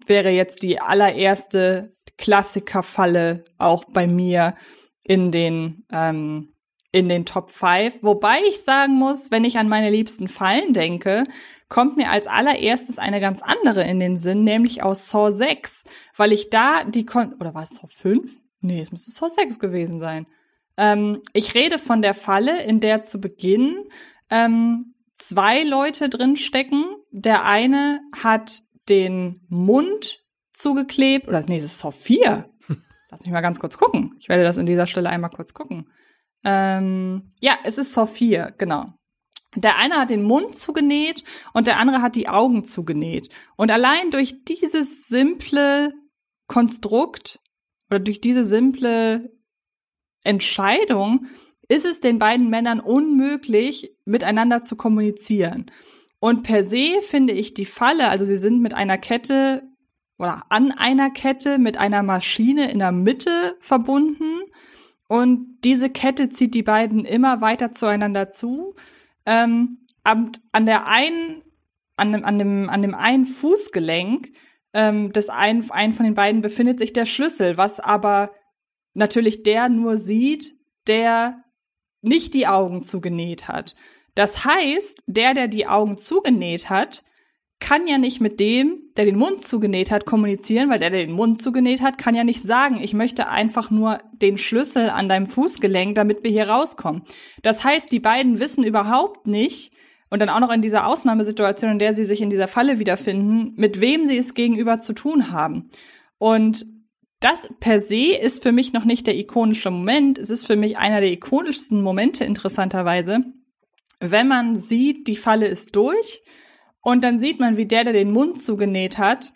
wäre jetzt die allererste Klassikerfalle auch bei mir in den ähm, in den Top 5. Wobei ich sagen muss, wenn ich an meine liebsten Fallen denke, kommt mir als allererstes eine ganz andere in den Sinn, nämlich aus Saw 6, weil ich da die Kon oder war es Saw 5? Nee, es müsste Saw 6 gewesen sein. Ähm, ich rede von der Falle, in der zu Beginn ähm, zwei Leute drinstecken. Der eine hat den Mund zugeklebt, oder nee, es ist 4. Lass mich mal ganz kurz gucken. Ich werde das in dieser Stelle einmal kurz gucken. Ähm, ja, es ist 4, genau. Der eine hat den Mund zugenäht und der andere hat die Augen zugenäht. Und allein durch dieses simple Konstrukt oder durch diese simple Entscheidung ist es den beiden Männern unmöglich, miteinander zu kommunizieren. Und per se finde ich die Falle, also sie sind mit einer Kette oder an einer Kette mit einer Maschine in der Mitte verbunden. Und diese Kette zieht die beiden immer weiter zueinander zu. Ähm, an, an der einen, an dem, an dem, an dem einen Fußgelenk ähm, des einen, einen von den beiden befindet sich der Schlüssel, was aber natürlich der nur sieht, der nicht die Augen zugenäht hat. Das heißt, der, der die Augen zugenäht hat, kann ja nicht mit dem, der den Mund zugenäht hat, kommunizieren, weil der, der den Mund zugenäht hat, kann ja nicht sagen, ich möchte einfach nur den Schlüssel an deinem Fußgelenk, damit wir hier rauskommen. Das heißt, die beiden wissen überhaupt nicht, und dann auch noch in dieser Ausnahmesituation, in der sie sich in dieser Falle wiederfinden, mit wem sie es gegenüber zu tun haben. Und das per se ist für mich noch nicht der ikonische Moment. Es ist für mich einer der ikonischsten Momente interessanterweise, wenn man sieht, die Falle ist durch und dann sieht man, wie der, der den Mund zugenäht hat,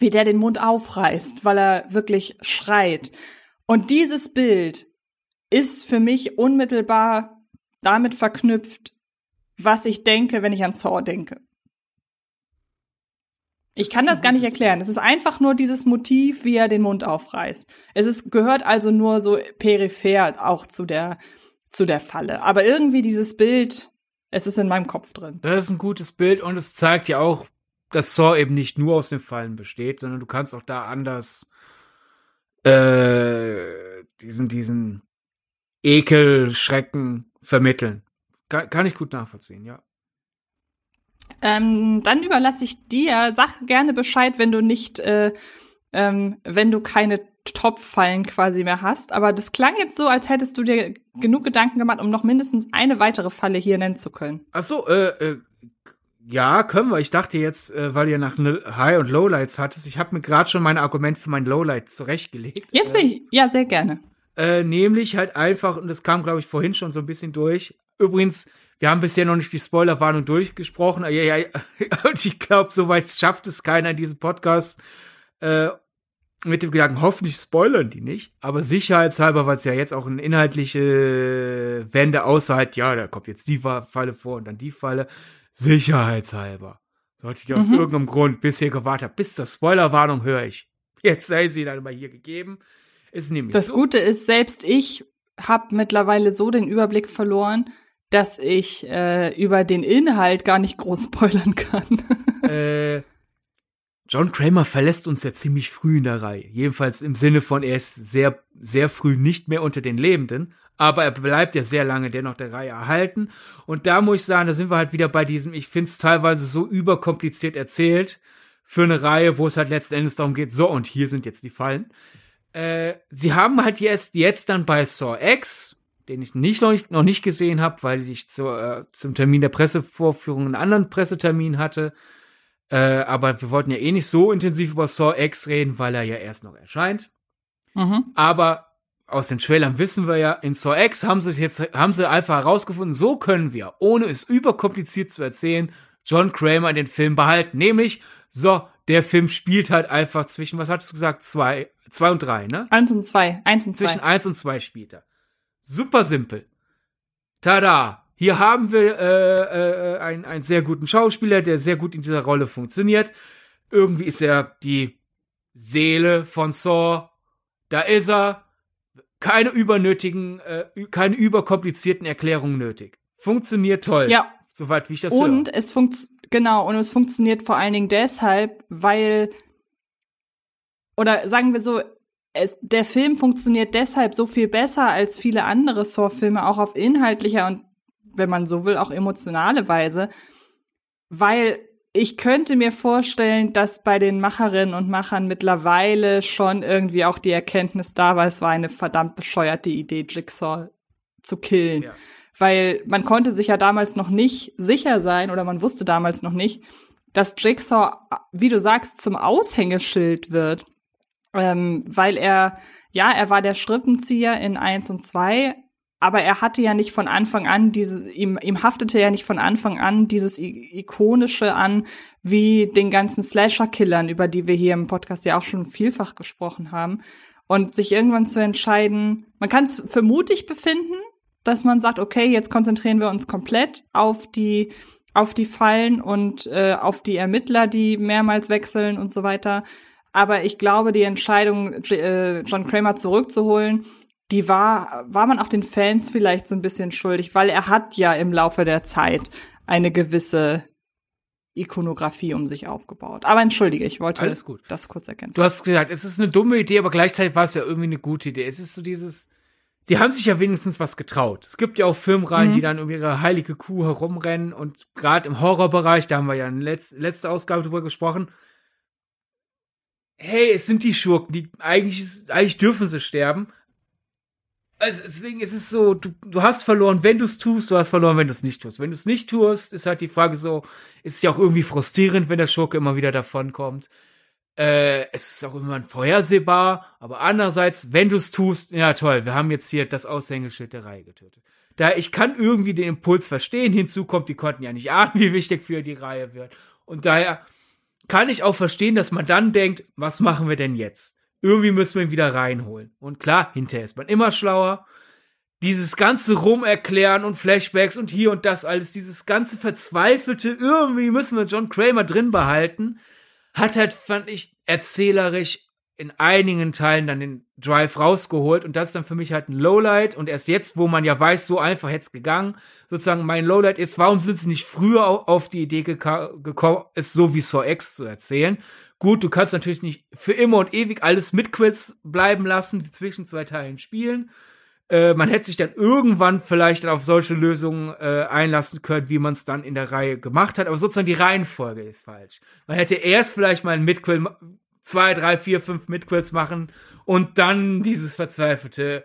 wie der den Mund aufreißt, weil er wirklich schreit. Und dieses Bild ist für mich unmittelbar damit verknüpft, was ich denke, wenn ich an Saw denke. Ich kann das gar nicht erklären. Es ist einfach nur dieses Motiv, wie er den Mund aufreißt. Es ist, gehört also nur so peripher auch zu der, zu der Falle. Aber irgendwie dieses Bild es ist in meinem Kopf drin. Das ist ein gutes Bild und es zeigt ja auch, dass Saw eben nicht nur aus den Fallen besteht, sondern du kannst auch da anders äh, diesen, diesen Ekel, Schrecken vermitteln. Kann, kann ich gut nachvollziehen, ja. Ähm, dann überlasse ich dir, sag gerne Bescheid, wenn du nicht, äh, ähm, wenn du keine Top-Fallen quasi mehr hast. Aber das klang jetzt so, als hättest du dir genug Gedanken gemacht, um noch mindestens eine weitere Falle hier nennen zu können. Ach so, äh, äh ja, können wir. Ich dachte jetzt, äh, weil ihr nach High- und Lowlights hattest, ich habe mir gerade schon mein Argument für mein Lowlight zurechtgelegt. Jetzt bin ich, ja, sehr gerne. Äh, nämlich halt einfach, und das kam, glaube ich, vorhin schon so ein bisschen durch. Übrigens, wir haben bisher noch nicht die Spoilerwarnung durchgesprochen. Ja, ja, ja. Und ich glaube, soweit schafft es keiner in diesem Podcast. Äh, mit dem Gedanken, hoffentlich spoilern die nicht, aber sicherheitshalber, weil es ja jetzt auch eine inhaltliche Wende außerhalb, ja, da kommt jetzt die Falle vor und dann die Falle, sicherheitshalber. Sollte ich aus mhm. irgendeinem Grund bisher gewartet haben, bis zur Spoilerwarnung höre ich. Jetzt sei sie dann mal hier gegeben. Ist nämlich das so. Gute ist, selbst ich habe mittlerweile so den Überblick verloren, dass ich äh, über den Inhalt gar nicht groß spoilern kann. äh, John Kramer verlässt uns ja ziemlich früh in der Reihe. Jedenfalls im Sinne von, er ist sehr, sehr früh nicht mehr unter den Lebenden. Aber er bleibt ja sehr lange dennoch der Reihe erhalten. Und da muss ich sagen, da sind wir halt wieder bei diesem, ich finde es teilweise so überkompliziert erzählt für eine Reihe, wo es halt letzten Endes darum geht, so, und hier sind jetzt die Fallen. Äh, sie haben halt jetzt, jetzt dann bei Saw X, den ich nicht, noch, nicht, noch nicht gesehen habe, weil ich zu, äh, zum Termin der Pressevorführung einen anderen Pressetermin hatte, äh, aber wir wollten ja eh nicht so intensiv über Saw X reden, weil er ja erst noch erscheint. Mhm. Aber aus den Trailern wissen wir ja, in Saw X haben sie es jetzt, haben sie einfach herausgefunden, so können wir, ohne es überkompliziert zu erzählen, John Kramer in den Film behalten. Nämlich, so, der Film spielt halt einfach zwischen, was hattest du gesagt, zwei, zwei und drei, ne? Eins und zwei, eins und zwei. Zwischen eins und zwei spielt er. Super simpel. Tada! Hier haben wir äh, äh, einen, einen sehr guten Schauspieler, der sehr gut in dieser Rolle funktioniert. Irgendwie ist er die Seele von Saw. Da ist er. keine übernötigen, äh, keine überkomplizierten Erklärungen nötig. Funktioniert toll. Ja. Soweit wie ich das Und höre. es funktioniert, genau, und es funktioniert vor allen Dingen deshalb, weil, oder sagen wir so, es, der Film funktioniert deshalb so viel besser als viele andere Saw-Filme, auch auf inhaltlicher und, wenn man so will, auch emotionale Weise, weil ich könnte mir vorstellen, dass bei den Macherinnen und Machern mittlerweile schon irgendwie auch die Erkenntnis da war, es war eine verdammt bescheuerte Idee, Jigsaw zu killen. Ja. Weil man konnte sich ja damals noch nicht sicher sein oder man wusste damals noch nicht, dass Jigsaw, wie du sagst, zum Aushängeschild wird. Ähm, weil er, ja, er war der Strippenzieher in eins und zwei, aber er hatte ja nicht von Anfang an diese, ihm, ihm haftete ja nicht von Anfang an dieses I ikonische an, wie den ganzen Slasher-Killern, über die wir hier im Podcast ja auch schon vielfach gesprochen haben. Und sich irgendwann zu entscheiden, man kann es für mutig befinden, dass man sagt, okay, jetzt konzentrieren wir uns komplett auf die auf die Fallen und äh, auf die Ermittler, die mehrmals wechseln und so weiter. Aber ich glaube, die Entscheidung, äh, John Kramer zurückzuholen, die war, war man auch den Fans vielleicht so ein bisschen schuldig, weil er hat ja im Laufe der Zeit eine gewisse Ikonografie um sich aufgebaut. Aber entschuldige, ich wollte das kurz erkennen. Du hast gesagt, es ist eine dumme Idee, aber gleichzeitig war es ja irgendwie eine gute Idee. Es ist so dieses, sie haben sich ja wenigstens was getraut. Es gibt ja auch Filmreihen, Mhm. die dann um ihre heilige Kuh herumrennen und gerade im Horrorbereich, da haben wir ja in letz letzte Ausgabe drüber gesprochen. Hey, es sind die Schurken, die eigentlich, eigentlich dürfen sie sterben. Also deswegen ist es so, du, du hast verloren, wenn du es tust, du hast verloren, wenn du es nicht tust. Wenn du es nicht tust, ist halt die Frage so, ist es ja auch irgendwie frustrierend, wenn der Schurke immer wieder davonkommt. Äh, es ist auch irgendwann vorhersehbar, aber andererseits, wenn du es tust, ja toll, wir haben jetzt hier das Aushängeschild der Reihe getötet. Da ich kann irgendwie den Impuls verstehen, hinzu kommt, die konnten ja nicht ahnen, wie wichtig für die Reihe wird. Und daher kann ich auch verstehen, dass man dann denkt, was machen wir denn jetzt? Irgendwie müssen wir ihn wieder reinholen. Und klar, hinterher ist man immer schlauer. Dieses ganze Rumerklären und Flashbacks und hier und das alles, dieses ganze verzweifelte, irgendwie müssen wir John Kramer drin behalten, hat halt, fand ich, erzählerisch in einigen Teilen dann den Drive rausgeholt und das ist dann für mich halt ein Lowlight und erst jetzt, wo man ja weiß, so einfach hätte es gegangen, sozusagen mein Lowlight ist, warum sind sie nicht früher auf die Idee gekommen, es so wie Saw X zu erzählen? Gut, du kannst natürlich nicht für immer und ewig alles mit Quits bleiben lassen, die zwischen zwei Teilen spielen. Äh, man hätte sich dann irgendwann vielleicht auf solche Lösungen äh, einlassen können, wie man es dann in der Reihe gemacht hat. Aber sozusagen die Reihenfolge ist falsch. Man hätte erst vielleicht mal ein Midquill, zwei, drei, vier, fünf Midquills machen und dann dieses verzweifelte,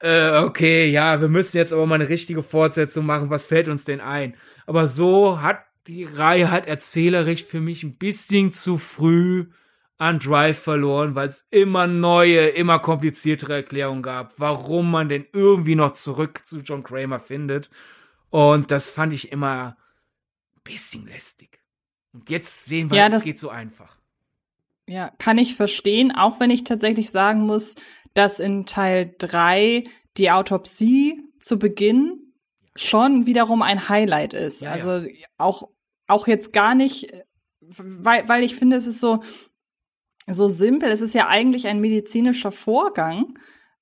äh, okay, ja, wir müssen jetzt aber mal eine richtige Fortsetzung machen. Was fällt uns denn ein? Aber so hat die Reihe halt erzählerisch für mich ein bisschen zu früh an Drive verloren, weil es immer neue, immer kompliziertere Erklärungen gab, warum man denn irgendwie noch zurück zu John Kramer findet. Und das fand ich immer ein bisschen lästig. Und jetzt sehen wir, Ja, es geht so einfach. Ja, kann ich verstehen, auch wenn ich tatsächlich sagen muss, dass in Teil drei die Autopsie zu Beginn schon wiederum ein Highlight ist. Ja, ja. also auch, auch jetzt gar nicht, weil, weil ich finde, es ist so, so simpel. Es ist ja eigentlich ein medizinischer Vorgang,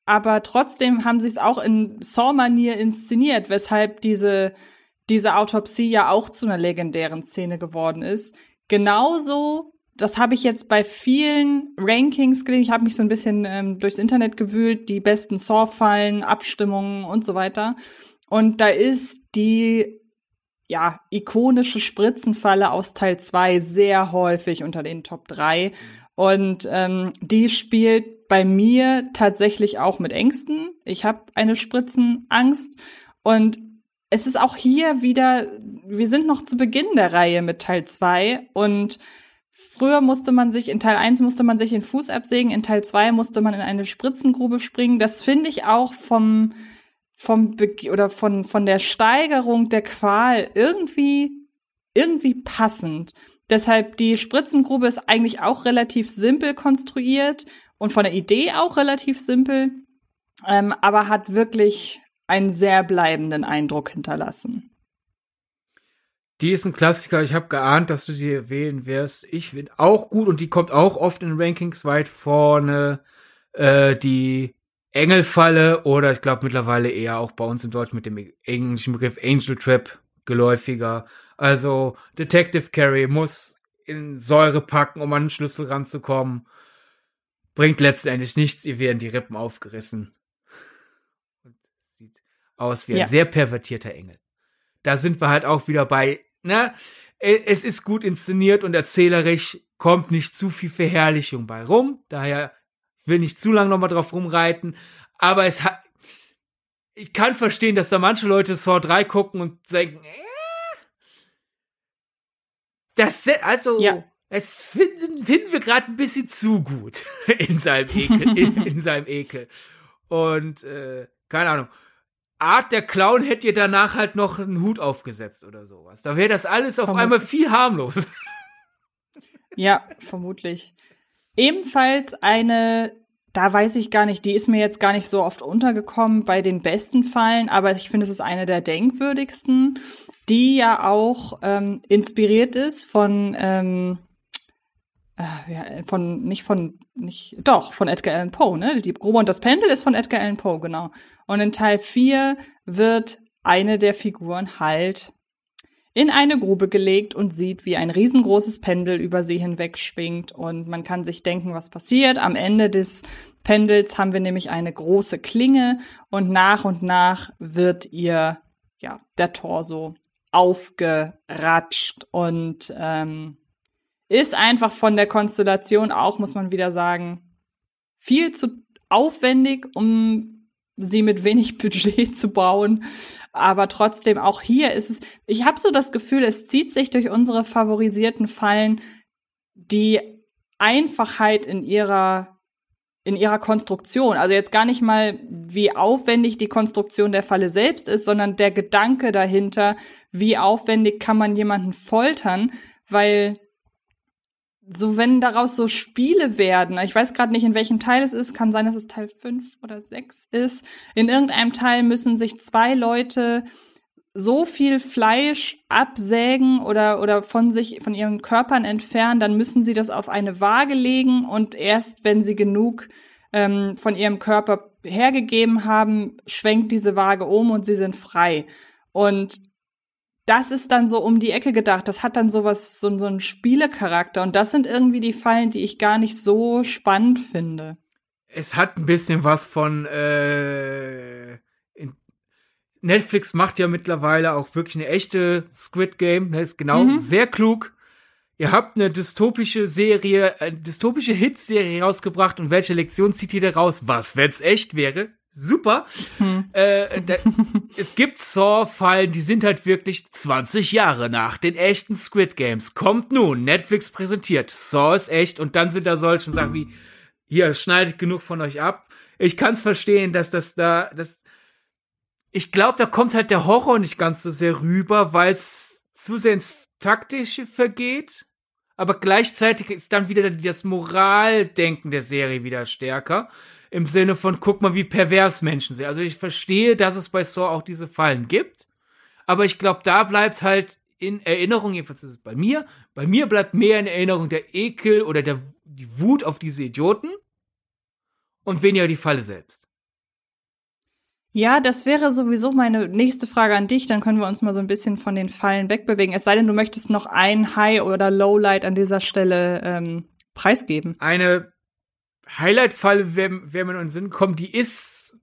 aber trotzdem haben sie es auch in Saw-Manier inszeniert, weshalb diese, diese Autopsie ja auch zu einer legendären Szene geworden ist. Genauso, das habe ich jetzt bei vielen Rankings gelesen, ich habe mich so ein bisschen ähm, durchs Internet gewühlt, die besten Saw-Fallen, Abstimmungen und so weiter. Und da ist die ja, ikonische Spritzenfalle aus Teil 2 sehr häufig unter den Top 3. Und ähm, die spielt bei mir tatsächlich auch mit Ängsten. Ich habe eine Spritzenangst. Und es ist auch hier wieder, wir sind noch zu Beginn der Reihe mit Teil 2 und Früher musste man sich, in Teil 1 musste man sich den Fuß absägen, in Teil 2 musste man in eine Spritzengrube springen. Das finde ich auch vom, vom Be oder von, von der Steigerung der Qual irgendwie, irgendwie passend. Deshalb die Spritzengrube ist eigentlich auch relativ simpel konstruiert und von der Idee auch relativ simpel, ähm, aber hat wirklich einen sehr bleibenden Eindruck hinterlassen. Die ist ein Klassiker. Ich habe geahnt, dass du sie erwähnen wirst. Ich finde auch gut und die kommt auch oft in Rankings weit vorne. Äh, die Engelfalle oder ich glaube mittlerweile eher auch bei uns im Deutsch mit dem englischen Begriff Angel Trap geläufiger. Also Detective Carey muss in Säure packen, um an den Schlüssel ranzukommen. Bringt letztendlich nichts, ihr werden die Rippen aufgerissen. Und sieht aus wie ein ja. sehr pervertierter Engel. Da sind wir halt auch wieder bei, ne? Es ist gut inszeniert und erzählerisch, kommt nicht zu viel Verherrlichung bei rum. Daher will nicht zu lange nochmal drauf rumreiten. Aber es hat, ich kann verstehen, dass da manche Leute Saw 3 gucken und denken, äh, das, also, ja. es finden, finden wir gerade ein bisschen zu gut in seinem Ekel, in, in seinem Ekel. Und, äh, keine Ahnung. Art der Clown hätte ihr danach halt noch einen Hut aufgesetzt oder sowas. Da wäre das alles auf Vermutlich. einmal viel harmlos. Ja, vermutlich. Ebenfalls eine, da weiß ich gar nicht, die ist mir jetzt gar nicht so oft untergekommen bei den besten Fallen, aber ich finde, es ist eine der denkwürdigsten die ja auch ähm, inspiriert ist von, ähm, äh, ja, von, nicht von, nicht, doch, von Edgar Allan Poe, ne? Die Grube und das Pendel ist von Edgar Allan Poe, genau. Und in Teil 4 wird eine der Figuren halt in eine Grube gelegt und sieht, wie ein riesengroßes Pendel über sie hinweg schwingt. Und man kann sich denken, was passiert. Am Ende des Pendels haben wir nämlich eine große Klinge und nach und nach wird ihr, ja, der Torso aufgeratscht und ähm, ist einfach von der Konstellation auch, muss man wieder sagen, viel zu aufwendig, um sie mit wenig Budget zu bauen. Aber trotzdem, auch hier ist es, ich habe so das Gefühl, es zieht sich durch unsere favorisierten Fallen die Einfachheit in ihrer in ihrer Konstruktion. Also jetzt gar nicht mal, wie aufwendig die Konstruktion der Falle selbst ist, sondern der Gedanke dahinter, wie aufwendig kann man jemanden foltern, weil so wenn daraus so Spiele werden, ich weiß gerade nicht, in welchem Teil es ist, kann sein, dass es Teil 5 oder 6 ist. In irgendeinem Teil müssen sich zwei Leute so viel Fleisch absägen oder, oder von sich, von ihren Körpern entfernen, dann müssen sie das auf eine Waage legen und erst wenn sie genug ähm, von ihrem Körper hergegeben haben, schwenkt diese Waage um und sie sind frei. Und das ist dann so um die Ecke gedacht. Das hat dann sowas, so, so einen Spielecharakter. Und das sind irgendwie die Fallen, die ich gar nicht so spannend finde. Es hat ein bisschen was von äh, Netflix macht ja mittlerweile auch wirklich eine echte Squid Game. Das ist genau mhm. sehr klug. Ihr habt eine dystopische Serie, eine dystopische Hitserie rausgebracht und welche Lektion zieht ihr da raus? Was, wenn's echt wäre? Super. Hm. Äh, da, es gibt Saw-Fallen, die sind halt wirklich 20 Jahre nach den echten Squid Games. Kommt nun, Netflix präsentiert, Saw ist echt und dann sind da solche Sachen wie, hier, schneidet genug von euch ab. Ich kann's verstehen, dass das da, das, ich glaube, da kommt halt der Horror nicht ganz so sehr rüber, weil es zu sehr ins Taktische vergeht. Aber gleichzeitig ist dann wieder das Moraldenken der Serie wieder stärker. Im Sinne von, guck mal, wie pervers Menschen sind. Also ich verstehe, dass es bei Saw auch diese Fallen gibt. Aber ich glaube, da bleibt halt in Erinnerung, jedenfalls ist es bei mir, bei mir bleibt mehr in Erinnerung der Ekel oder der, die Wut auf diese Idioten und weniger die Falle selbst. Ja, das wäre sowieso meine nächste Frage an dich. Dann können wir uns mal so ein bisschen von den Fallen wegbewegen. Es sei denn, du möchtest noch ein High- oder Lowlight an dieser Stelle ähm, preisgeben. Eine Highlight-Falle, wer, wer mir in den Sinn kommt, die ist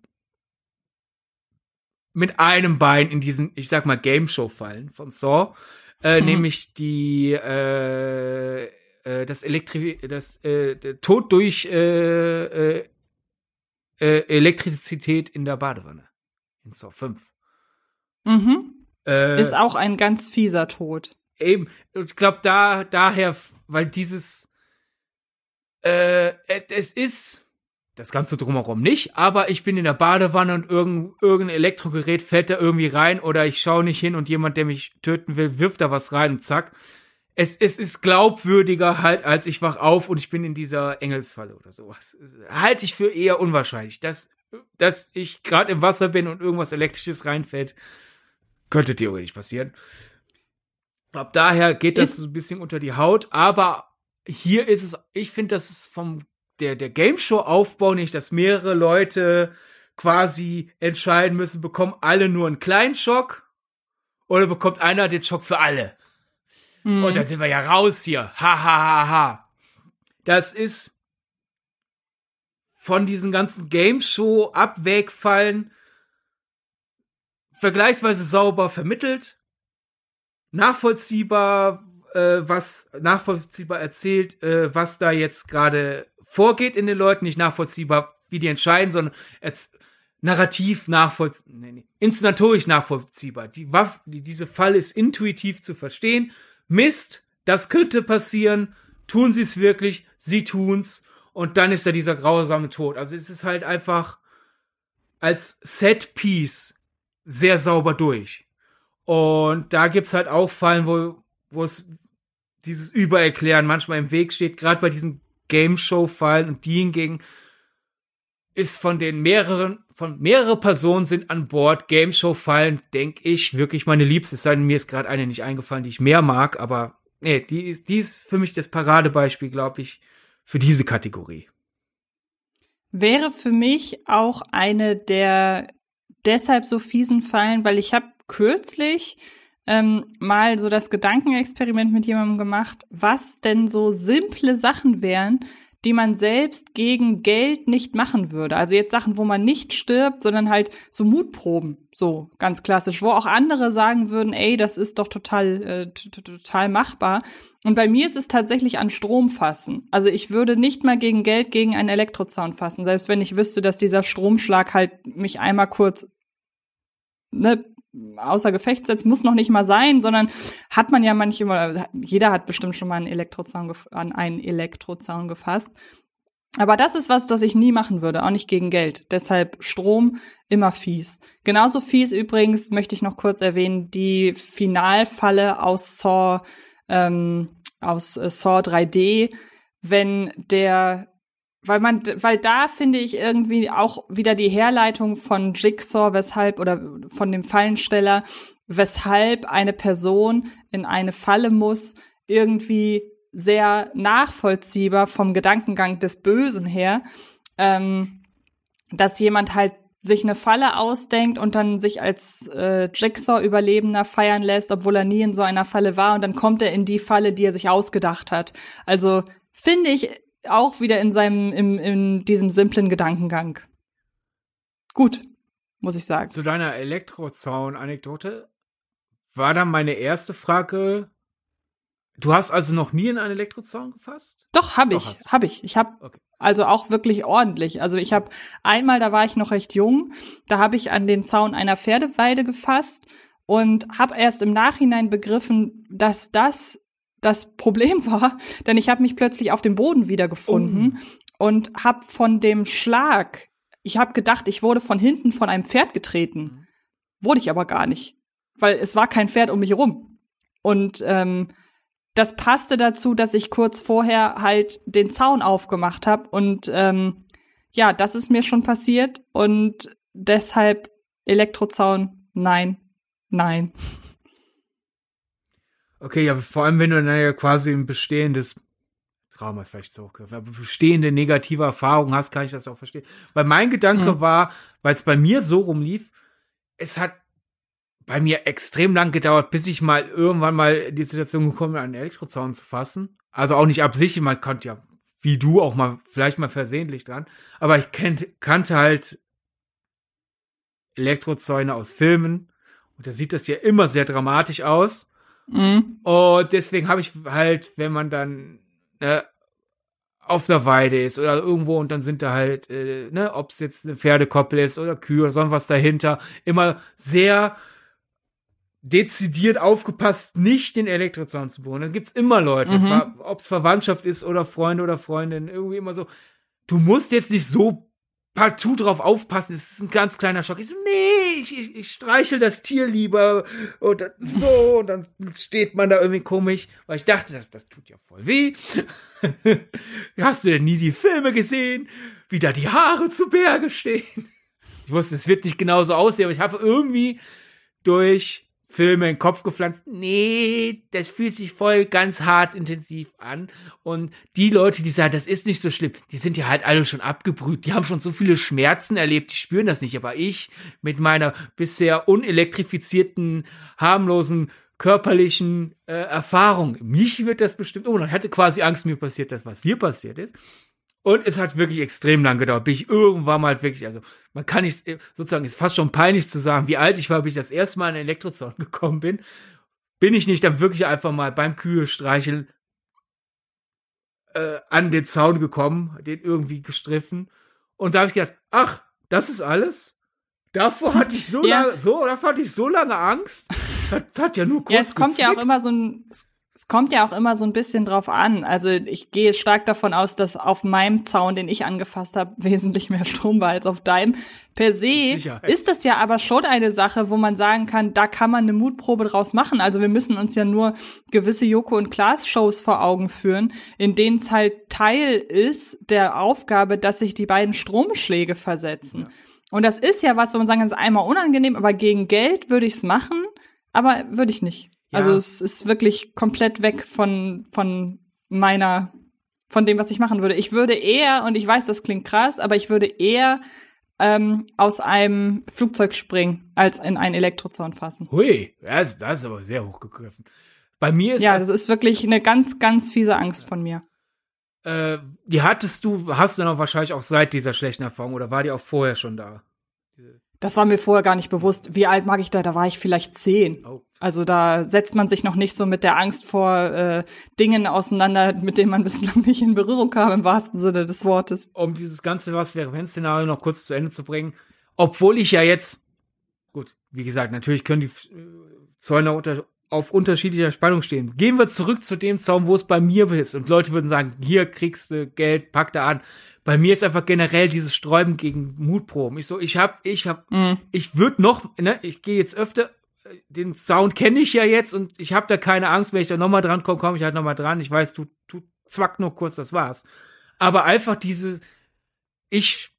mit einem Bein in diesen, ich sag mal, Game-Show-Fallen von Saw. Äh, mhm. Nämlich die äh, äh, das Elektri das äh, Tod durch äh, äh, äh, Elektrizität in der Badewanne. In Saw 5. Mhm. Äh, ist auch ein ganz fieser Tod. Eben. Ich glaube, da, daher, weil dieses, äh, es ist, das Ganze drumherum nicht, aber ich bin in der Badewanne und irgendein, irgendein Elektrogerät fällt da irgendwie rein oder ich schaue nicht hin und jemand, der mich töten will, wirft da was rein und zack es, es ist glaubwürdiger halt, als ich wach auf und ich bin in dieser Engelsfalle oder sowas. Halte ich für eher unwahrscheinlich. Dass, dass ich gerade im Wasser bin und irgendwas Elektrisches reinfällt, könnte theoretisch passieren. Ab daher geht das ist so ein bisschen unter die Haut, aber hier ist es, ich finde, das ist vom der, der Game Show Aufbau nicht, dass mehrere Leute quasi entscheiden müssen, bekommen alle nur einen kleinen Schock oder bekommt einer den Schock für alle? Mhm. Und dann sind wir ja raus hier. Ha, ha, ha, ha. Das ist von diesen ganzen Game Show Abwegfallen vergleichsweise sauber vermittelt, nachvollziehbar, äh, was nachvollziehbar erzählt, äh, was da jetzt gerade vorgeht in den Leuten, nicht nachvollziehbar, wie die entscheiden, sondern narrativ nachvollziehbar, nee, nee, inszenatorisch nachvollziehbar. Die Waffe, die, diese Fall ist intuitiv zu verstehen. Mist, das könnte passieren. Tun sie es wirklich? Sie tun's. Und dann ist da dieser grausame Tod. Also es ist halt einfach als Set-Piece sehr sauber durch. Und da gibt's halt auch Fallen, wo, wo es dieses Übererklären manchmal im Weg steht, gerade bei diesen Game Show-Fallen und die hingegen ist von den mehreren, von mehrere Personen sind an Bord. Game Show-Fallen, denke ich, wirklich meine Liebste. Es sei denn, mir ist gerade eine nicht eingefallen, die ich mehr mag, aber nee, die ist, die ist für mich das Paradebeispiel, glaube ich, für diese Kategorie. Wäre für mich auch eine der deshalb so fiesen Fallen, weil ich habe kürzlich ähm, mal so das Gedankenexperiment mit jemandem gemacht, was denn so simple Sachen wären, die man selbst gegen Geld nicht machen würde. Also jetzt Sachen, wo man nicht stirbt, sondern halt so Mutproben, so ganz klassisch, wo auch andere sagen würden, ey, das ist doch total äh, total machbar. Und bei mir ist es tatsächlich an Strom fassen. Also ich würde nicht mal gegen Geld gegen einen Elektrozaun fassen, selbst wenn ich wüsste, dass dieser Stromschlag halt mich einmal kurz ne, außer Gefecht setzt, muss noch nicht mal sein, sondern hat man ja manchmal, jeder hat bestimmt schon mal einen Elektrozaun an einen Elektrozaun gefasst. Aber das ist was, das ich nie machen würde, auch nicht gegen Geld. Deshalb Strom immer fies. Genauso fies übrigens möchte ich noch kurz erwähnen, die Finalfalle aus Saw, ähm, aus äh, Saw 3D, wenn der weil man, weil da finde ich irgendwie auch wieder die Herleitung von Jigsaw, weshalb, oder von dem Fallensteller, weshalb eine Person in eine Falle muss, irgendwie sehr nachvollziehbar vom Gedankengang des Bösen her, ähm, dass jemand halt sich eine Falle ausdenkt und dann sich als äh, Jigsaw-Überlebender feiern lässt, obwohl er nie in so einer Falle war und dann kommt er in die Falle, die er sich ausgedacht hat. Also finde ich auch wieder in seinem, im, in diesem simplen Gedankengang. Gut, muss ich sagen. Zu deiner Elektrozaun-Anekdote war dann meine erste Frage. Du hast also noch nie in einen Elektrozaun gefasst? Doch, habe ich, habe ich. Ich habe okay. also auch wirklich ordentlich. Also ich habe einmal, da war ich noch recht jung, da habe ich an den Zaun einer Pferdeweide gefasst und habe erst im Nachhinein begriffen, dass das das Problem war, denn ich habe mich plötzlich auf dem Boden wiedergefunden oh. und habe von dem Schlag, ich habe gedacht, ich wurde von hinten von einem Pferd getreten. Mhm. Wurde ich aber gar nicht, weil es war kein Pferd um mich herum. Und ähm, das passte dazu, dass ich kurz vorher halt den Zaun aufgemacht habe und ähm, ja, das ist mir schon passiert und deshalb Elektrozaun, nein, nein. Okay, ja, vor allem wenn du dann ja quasi ein bestehendes Trauma ist vielleicht so, bestehende negative Erfahrungen hast, kann ich das auch verstehen. Weil mein Gedanke mhm. war, weil es bei mir so rumlief, es hat bei mir extrem lang gedauert, bis ich mal irgendwann mal in die Situation gekommen bin, einen Elektrozaun zu fassen. Also auch nicht absichtlich, man konnte ja, wie du auch mal, vielleicht mal versehentlich dran. Aber ich kennt, kannte halt Elektrozäune aus Filmen. Und da sieht das ja immer sehr dramatisch aus. Mhm. Und deswegen habe ich halt, wenn man dann ne, auf der Weide ist oder irgendwo und dann sind da halt, äh, ne, ob es jetzt eine Pferdekoppel ist oder Kühe oder sonst was dahinter, immer sehr dezidiert aufgepasst, nicht den Elektrozaun zu bohren. Da gibt's immer Leute, mhm. ob es Verwandtschaft ist oder Freunde oder Freundinnen, irgendwie immer so. Du musst jetzt nicht so partout drauf aufpassen, es ist ein ganz kleiner Schock. Ich so, nee, ich, ich, ich streichel das Tier lieber und so, und dann steht man da irgendwie komisch, weil ich dachte, das, das tut ja voll weh. Hast du denn nie die Filme gesehen, wie da die Haare zu Berge stehen? Ich wusste, es wird nicht genauso aussehen, aber ich habe irgendwie durch Filme in den Kopf gepflanzt. Nee, das fühlt sich voll ganz hart intensiv an. Und die Leute, die sagen, das ist nicht so schlimm, die sind ja halt alle schon abgebrüht. Die haben schon so viele Schmerzen erlebt, die spüren das nicht. Aber ich mit meiner bisher unelektrifizierten, harmlosen, körperlichen äh, Erfahrung, mich wird das bestimmt, oh, ich hatte quasi Angst, mir passiert das, was hier passiert ist. Und es hat wirklich extrem lang gedauert, bis ich irgendwann mal wirklich, also man kann nicht, sozusagen, ist fast schon peinlich zu sagen, wie alt ich war, bis ich das erste Mal in den Elektrozaun gekommen bin. Bin ich nicht dann wirklich einfach mal beim Kühe streicheln äh, an den Zaun gekommen, den irgendwie gestriffen. Und da habe ich gedacht, ach, das ist alles? Davor hatte ich so ja. lange, so, davor hatte ich so lange Angst. Das, hat ja nur kurz Ja, es kommt gezickt. ja auch immer so ein, es kommt ja auch immer so ein bisschen drauf an. Also ich gehe stark davon aus, dass auf meinem Zaun, den ich angefasst habe, wesentlich mehr Strom war als auf deinem. Per se ist das ja aber schon eine Sache, wo man sagen kann, da kann man eine Mutprobe draus machen. Also wir müssen uns ja nur gewisse Joko und Klaas Shows vor Augen führen, in denen es halt Teil ist der Aufgabe, dass sich die beiden Stromschläge versetzen. Ja. Und das ist ja was, wo man sagen kann, es ist einmal unangenehm, aber gegen Geld würde ich es machen, aber würde ich nicht. Also es ist wirklich komplett weg von, von meiner, von dem, was ich machen würde. Ich würde eher, und ich weiß, das klingt krass, aber ich würde eher ähm, aus einem Flugzeug springen, als in einen Elektrozaun fassen. Hui, das, das ist aber sehr hochgegriffen. Bei mir ist ja, das ist wirklich eine ganz, ganz fiese Angst von mir. Äh, die hattest du, hast du noch wahrscheinlich auch seit dieser schlechten Erfahrung oder war die auch vorher schon da? Das war mir vorher gar nicht bewusst. Wie alt mag ich da? Da war ich vielleicht zehn. Oh. Also da setzt man sich noch nicht so mit der Angst vor äh, Dingen auseinander, mit denen man bislang nicht in Berührung kam, im wahrsten Sinne des Wortes. Um dieses ganze Was wäre wenn Szenario noch kurz zu Ende zu bringen, obwohl ich ja jetzt, gut, wie gesagt, natürlich können die äh, Zäune unter, auf unterschiedlicher Spannung stehen. Gehen wir zurück zu dem Zaun, wo es bei mir ist und Leute würden sagen, hier kriegst du Geld, pack da an bei mir ist einfach generell dieses Sträuben gegen Mutproben. Ich so, ich hab, ich hab, mhm. ich würde noch, ne, ich gehe jetzt öfter, den Sound kenne ich ja jetzt und ich habe da keine Angst, wenn ich da nochmal dran komme, komme ich halt nochmal dran. Ich weiß, du, du zwack nur kurz, das war's. Aber einfach diese, ich,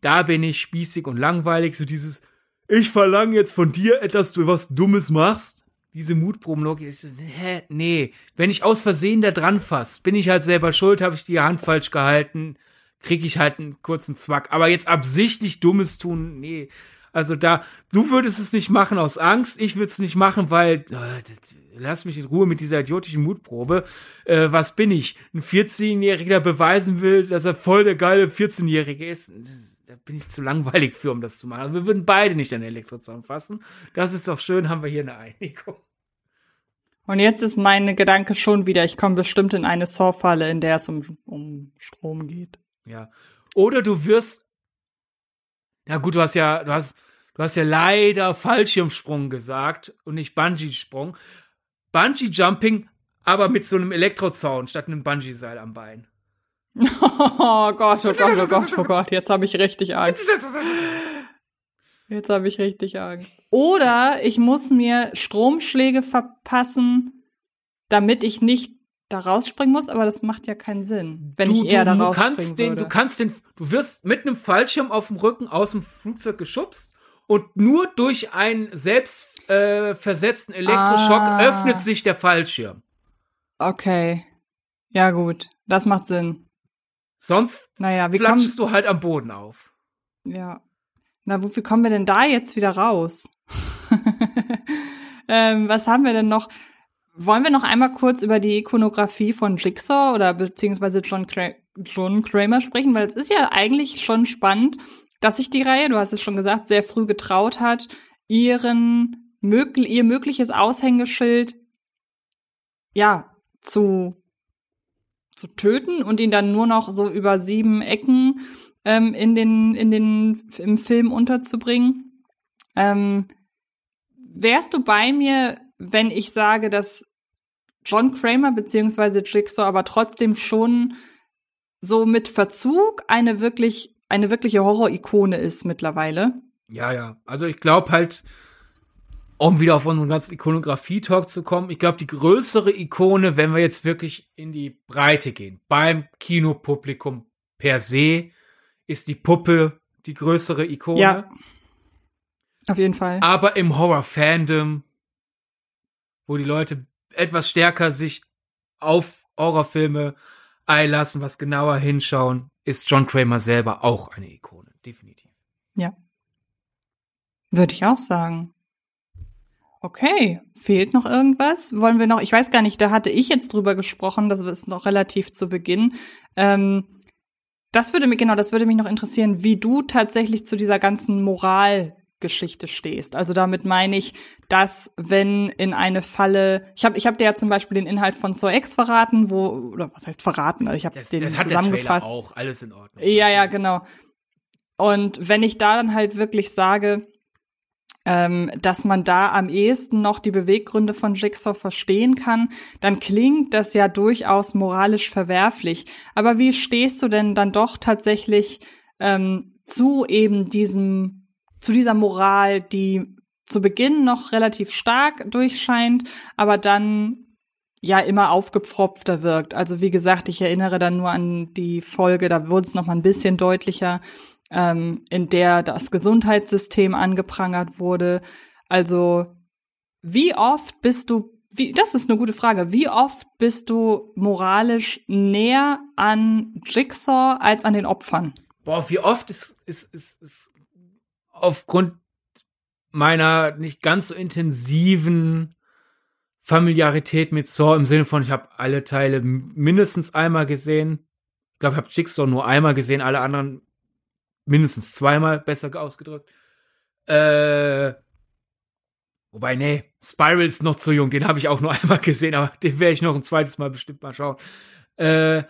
da bin ich spießig und langweilig, so dieses, ich verlange jetzt von dir etwas, du was Dummes machst. Diese Mutprobenlogik ist so, hä, nee. Wenn ich aus Versehen da dran fass, bin ich halt selber schuld, habe ich die Hand falsch gehalten kriege ich halt einen kurzen Zwack. Aber jetzt absichtlich Dummes tun, nee. Also da, du würdest es nicht machen aus Angst, ich würde es nicht machen, weil, äh, lass mich in Ruhe mit dieser idiotischen Mutprobe. Äh, was bin ich? Ein 14-Jähriger, der beweisen will, dass er voll der geile 14-Jährige ist. Da bin ich zu langweilig für, um das zu machen. Also wir würden beide nicht an Elektrozaun fassen. Das ist doch schön, haben wir hier eine Einigung. Und jetzt ist mein Gedanke schon wieder, ich komme bestimmt in eine Surfhalle, in der es um, um Strom geht. Ja. Oder du wirst. Ja, gut, du hast ja, du hast, du hast ja leider Fallschirmsprung gesagt und nicht Bungee-Sprung. Bungee-Jumping, aber mit so einem Elektrozaun statt einem Bungee-Seil am Bein. Oh Gott, oh Gott, oh Gott, oh Gott, jetzt habe ich richtig Angst. Jetzt habe ich richtig Angst. Oder ich muss mir Stromschläge verpassen, damit ich nicht da rausspringen muss, aber das macht ja keinen Sinn, wenn du, ich eher du, da rausspringen kannst den, würde. Du kannst den, du wirst mit einem Fallschirm auf dem Rücken aus dem Flugzeug geschubst und nur durch einen selbst äh, versetzten Elektroschock ah. öffnet sich der Fallschirm. Okay. Ja, gut. Das macht Sinn. Sonst naja, wie flatschst du halt am Boden auf. Ja. Na, wofür kommen wir denn da jetzt wieder raus? ähm, was haben wir denn noch? Wollen wir noch einmal kurz über die Ikonografie von Jigsaw oder beziehungsweise John, Cra John Kramer sprechen? Weil es ist ja eigentlich schon spannend, dass sich die Reihe, du hast es schon gesagt, sehr früh getraut hat, ihren mögl ihr mögliches Aushängeschild ja zu zu töten und ihn dann nur noch so über sieben Ecken ähm, in den in den im Film unterzubringen. Ähm, wärst du bei mir, wenn ich sage, dass John Kramer beziehungsweise Jigsaw aber trotzdem schon so mit Verzug eine wirklich eine wirkliche Horror-Ikone ist mittlerweile. Ja, ja. Also ich glaube halt, um wieder auf unseren ganzen Ikonografie-Talk zu kommen, ich glaube, die größere Ikone, wenn wir jetzt wirklich in die Breite gehen, beim Kinopublikum per se, ist die Puppe die größere Ikone. Ja. Auf jeden Fall. Aber im Horror-Fandom wo die Leute etwas stärker sich auf Horrorfilme einlassen, was genauer hinschauen, ist John Kramer selber auch eine Ikone, definitiv. Ja. Würde ich auch sagen. Okay, fehlt noch irgendwas? Wollen wir noch, ich weiß gar nicht, da hatte ich jetzt drüber gesprochen, das ist noch relativ zu Beginn. Ähm, das würde mich, genau, das würde mich noch interessieren, wie du tatsächlich zu dieser ganzen Moralgeschichte stehst. Also damit meine ich, dass wenn in eine Falle, ich habe ich hab dir ja zum Beispiel den Inhalt von So X verraten, wo, oder was heißt verraten, also ich habe den das zusammengefasst. Hat der auch, alles in Ordnung. Ja, ja, genau. Und wenn ich da dann halt wirklich sage, ähm, dass man da am ehesten noch die Beweggründe von Jigsaw verstehen kann, dann klingt das ja durchaus moralisch verwerflich. Aber wie stehst du denn dann doch tatsächlich ähm, zu eben diesem, zu dieser Moral, die zu Beginn noch relativ stark durchscheint, aber dann ja immer aufgepfropfter wirkt. Also wie gesagt, ich erinnere dann nur an die Folge, da wurde es noch mal ein bisschen deutlicher, ähm, in der das Gesundheitssystem angeprangert wurde. Also wie oft bist du, wie, das ist eine gute Frage, wie oft bist du moralisch näher an Jigsaw als an den Opfern? Boah, wie oft ist, ist, ist, ist aufgrund meiner nicht ganz so intensiven Familiarität mit Saw im Sinne von, ich habe alle Teile mindestens einmal gesehen. Ich glaube, ich habe Jigsaw nur einmal gesehen, alle anderen mindestens zweimal, besser ausgedrückt. Äh, wobei, nee, Spiral ist noch zu jung, den habe ich auch nur einmal gesehen, aber den werde ich noch ein zweites Mal bestimmt mal schauen. Äh,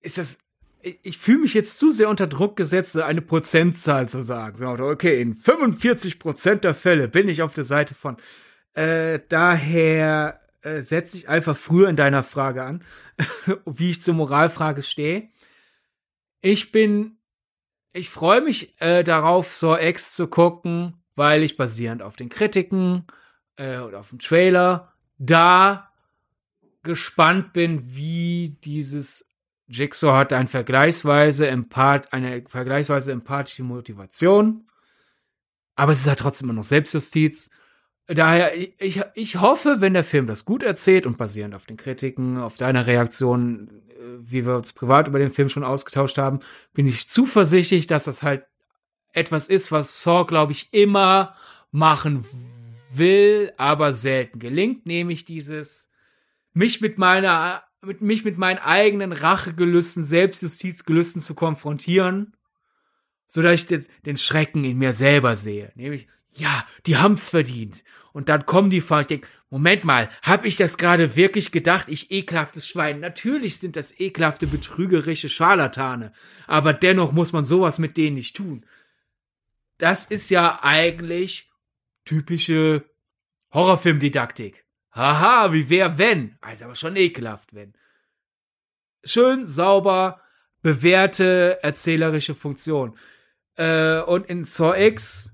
ist das, ich, fühle mich jetzt zu sehr unter Druck gesetzt, eine Prozentzahl zu sagen. So, okay, in 45 Prozent der Fälle bin ich auf der Seite von. Äh, daher äh, setze ich einfach früher in deiner Frage an, wie ich zur Moralfrage stehe. Ich bin ich freue mich äh, darauf, Saw X zu gucken, weil ich basierend auf den Kritiken äh, oder auf dem Trailer da gespannt bin, wie dieses Jigsaw hat ein vergleichsweise empath eine vergleichsweise empathische Motivation, aber es ist halt trotzdem immer noch Selbstjustiz. Daher, ich, ich hoffe, wenn der Film das gut erzählt und basierend auf den Kritiken, auf deiner Reaktion wie wir uns privat über den Film schon ausgetauscht haben, bin ich zuversichtlich, dass das halt etwas ist, was Saw, glaube ich, immer machen will, aber selten gelingt, nämlich dieses mich mit meiner mit mich mit meinen eigenen Rachegelüsten, Selbstjustizgelüsten zu konfrontieren, so dass ich den, den Schrecken in mir selber sehe, nämlich ja, die haben's verdient. Und dann kommen die vor, ich denke, Moment mal, hab ich das gerade wirklich gedacht, ich ekelhaftes Schwein? Natürlich sind das ekelhafte, betrügerische Scharlatane, aber dennoch muss man sowas mit denen nicht tun. Das ist ja eigentlich typische Horrorfilmdidaktik. Haha, wie wär wenn? Also aber schon ekelhaft wenn. Schön, sauber, bewährte erzählerische Funktion. Äh, und in Saw X,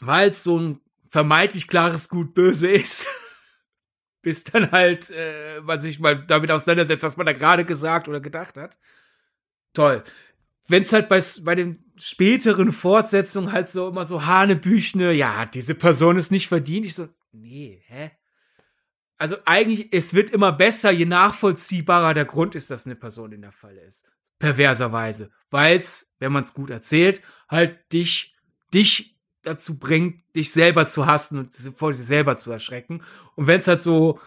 weil es so ein vermeintlich klares Gut-Böse ist. Bis dann halt, äh, man sich mal damit auseinandersetzt, was man da gerade gesagt oder gedacht hat. Toll. Wenn es halt bei, bei den späteren Fortsetzungen halt so immer so Hanebüchne, ja, diese Person ist nicht verdient. Ich so, nee, hä? Also eigentlich, es wird immer besser, je nachvollziehbarer der Grund ist, dass eine Person in der Falle ist. Perverserweise. Weil's, wenn man es gut erzählt, halt dich, dich dazu bringt, dich selber zu hassen und vor sich selber zu erschrecken. Und wenn es halt so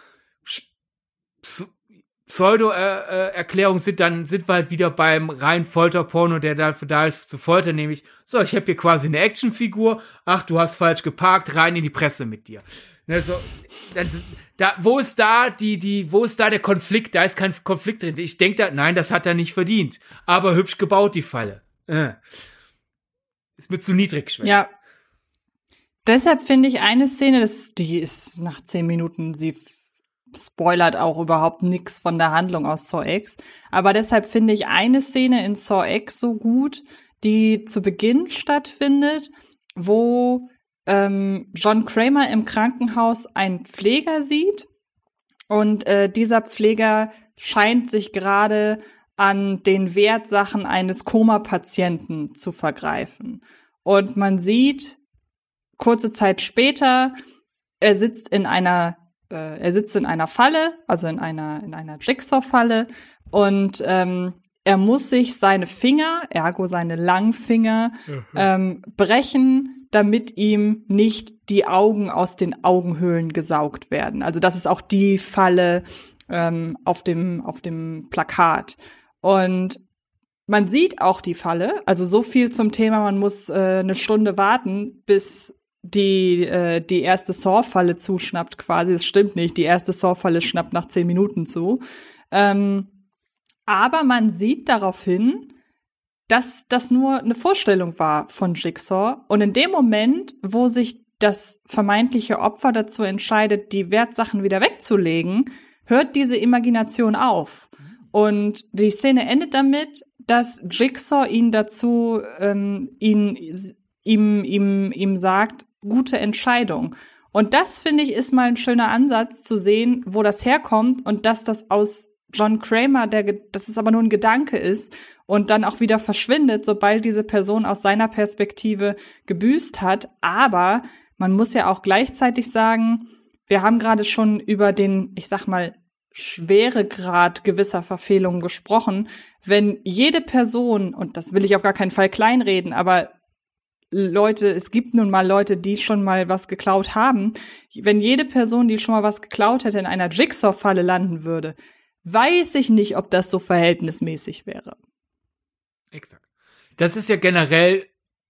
Pseudo-Erklärungen sind, dann sind wir halt wieder beim reinen Folterporno, der dafür da ist zu foltern, nämlich, so, ich habe hier quasi eine Actionfigur, ach, du hast falsch geparkt, rein in die Presse mit dir. Ne, so, da, wo ist da die, die, wo ist da der Konflikt? Da ist kein Konflikt drin. Ich denke da, nein, das hat er nicht verdient. Aber hübsch gebaut, die Falle. Äh. Ist mir zu niedrig, Schwester. Ja, Deshalb finde ich eine Szene, das, die ist nach zehn Minuten, sie spoilert auch überhaupt nichts von der Handlung aus Saw X. Aber deshalb finde ich eine Szene in Saw X so gut, die zu Beginn stattfindet, wo ähm, John Kramer im Krankenhaus einen Pfleger sieht und äh, dieser Pfleger scheint sich gerade an den Wertsachen eines Koma-Patienten zu vergreifen. Und man sieht, kurze Zeit später er sitzt in einer äh, er sitzt in einer Falle, also in einer in einer Jigsaw-Falle und ähm, er muss sich seine Finger, ergo seine Langfinger, mhm. ähm, brechen, damit ihm nicht die Augen aus den Augenhöhlen gesaugt werden. Also das ist auch die Falle ähm, auf dem auf dem Plakat. Und man sieht auch die Falle, also so viel zum Thema, man muss äh, eine Stunde warten, bis die äh, die erste Saw-Falle zuschnappt quasi. Das stimmt nicht, die erste Saw-Falle schnappt nach zehn Minuten zu. Ähm, aber man sieht darauf hin, dass das nur eine Vorstellung war von Jigsaw. Und in dem Moment, wo sich das vermeintliche Opfer dazu entscheidet, die Wertsachen wieder wegzulegen, hört diese Imagination auf. Und die Szene endet damit, dass Jigsaw ihn dazu, ähm, ihn, ihm, ihm, ihm sagt, gute Entscheidung. Und das finde ich ist mal ein schöner Ansatz zu sehen, wo das herkommt und dass das aus John Kramer, der, dass es aber nur ein Gedanke ist und dann auch wieder verschwindet, sobald diese Person aus seiner Perspektive gebüßt hat. Aber man muss ja auch gleichzeitig sagen, wir haben gerade schon über den, ich sag mal, Schweregrad gewisser Verfehlungen gesprochen. Wenn jede Person, und das will ich auf gar keinen Fall kleinreden, aber Leute, es gibt nun mal Leute, die schon mal was geklaut haben. Wenn jede Person, die schon mal was geklaut hätte, in einer Jigsaw-Falle landen würde, weiß ich nicht, ob das so verhältnismäßig wäre. Exakt. Das ist ja generell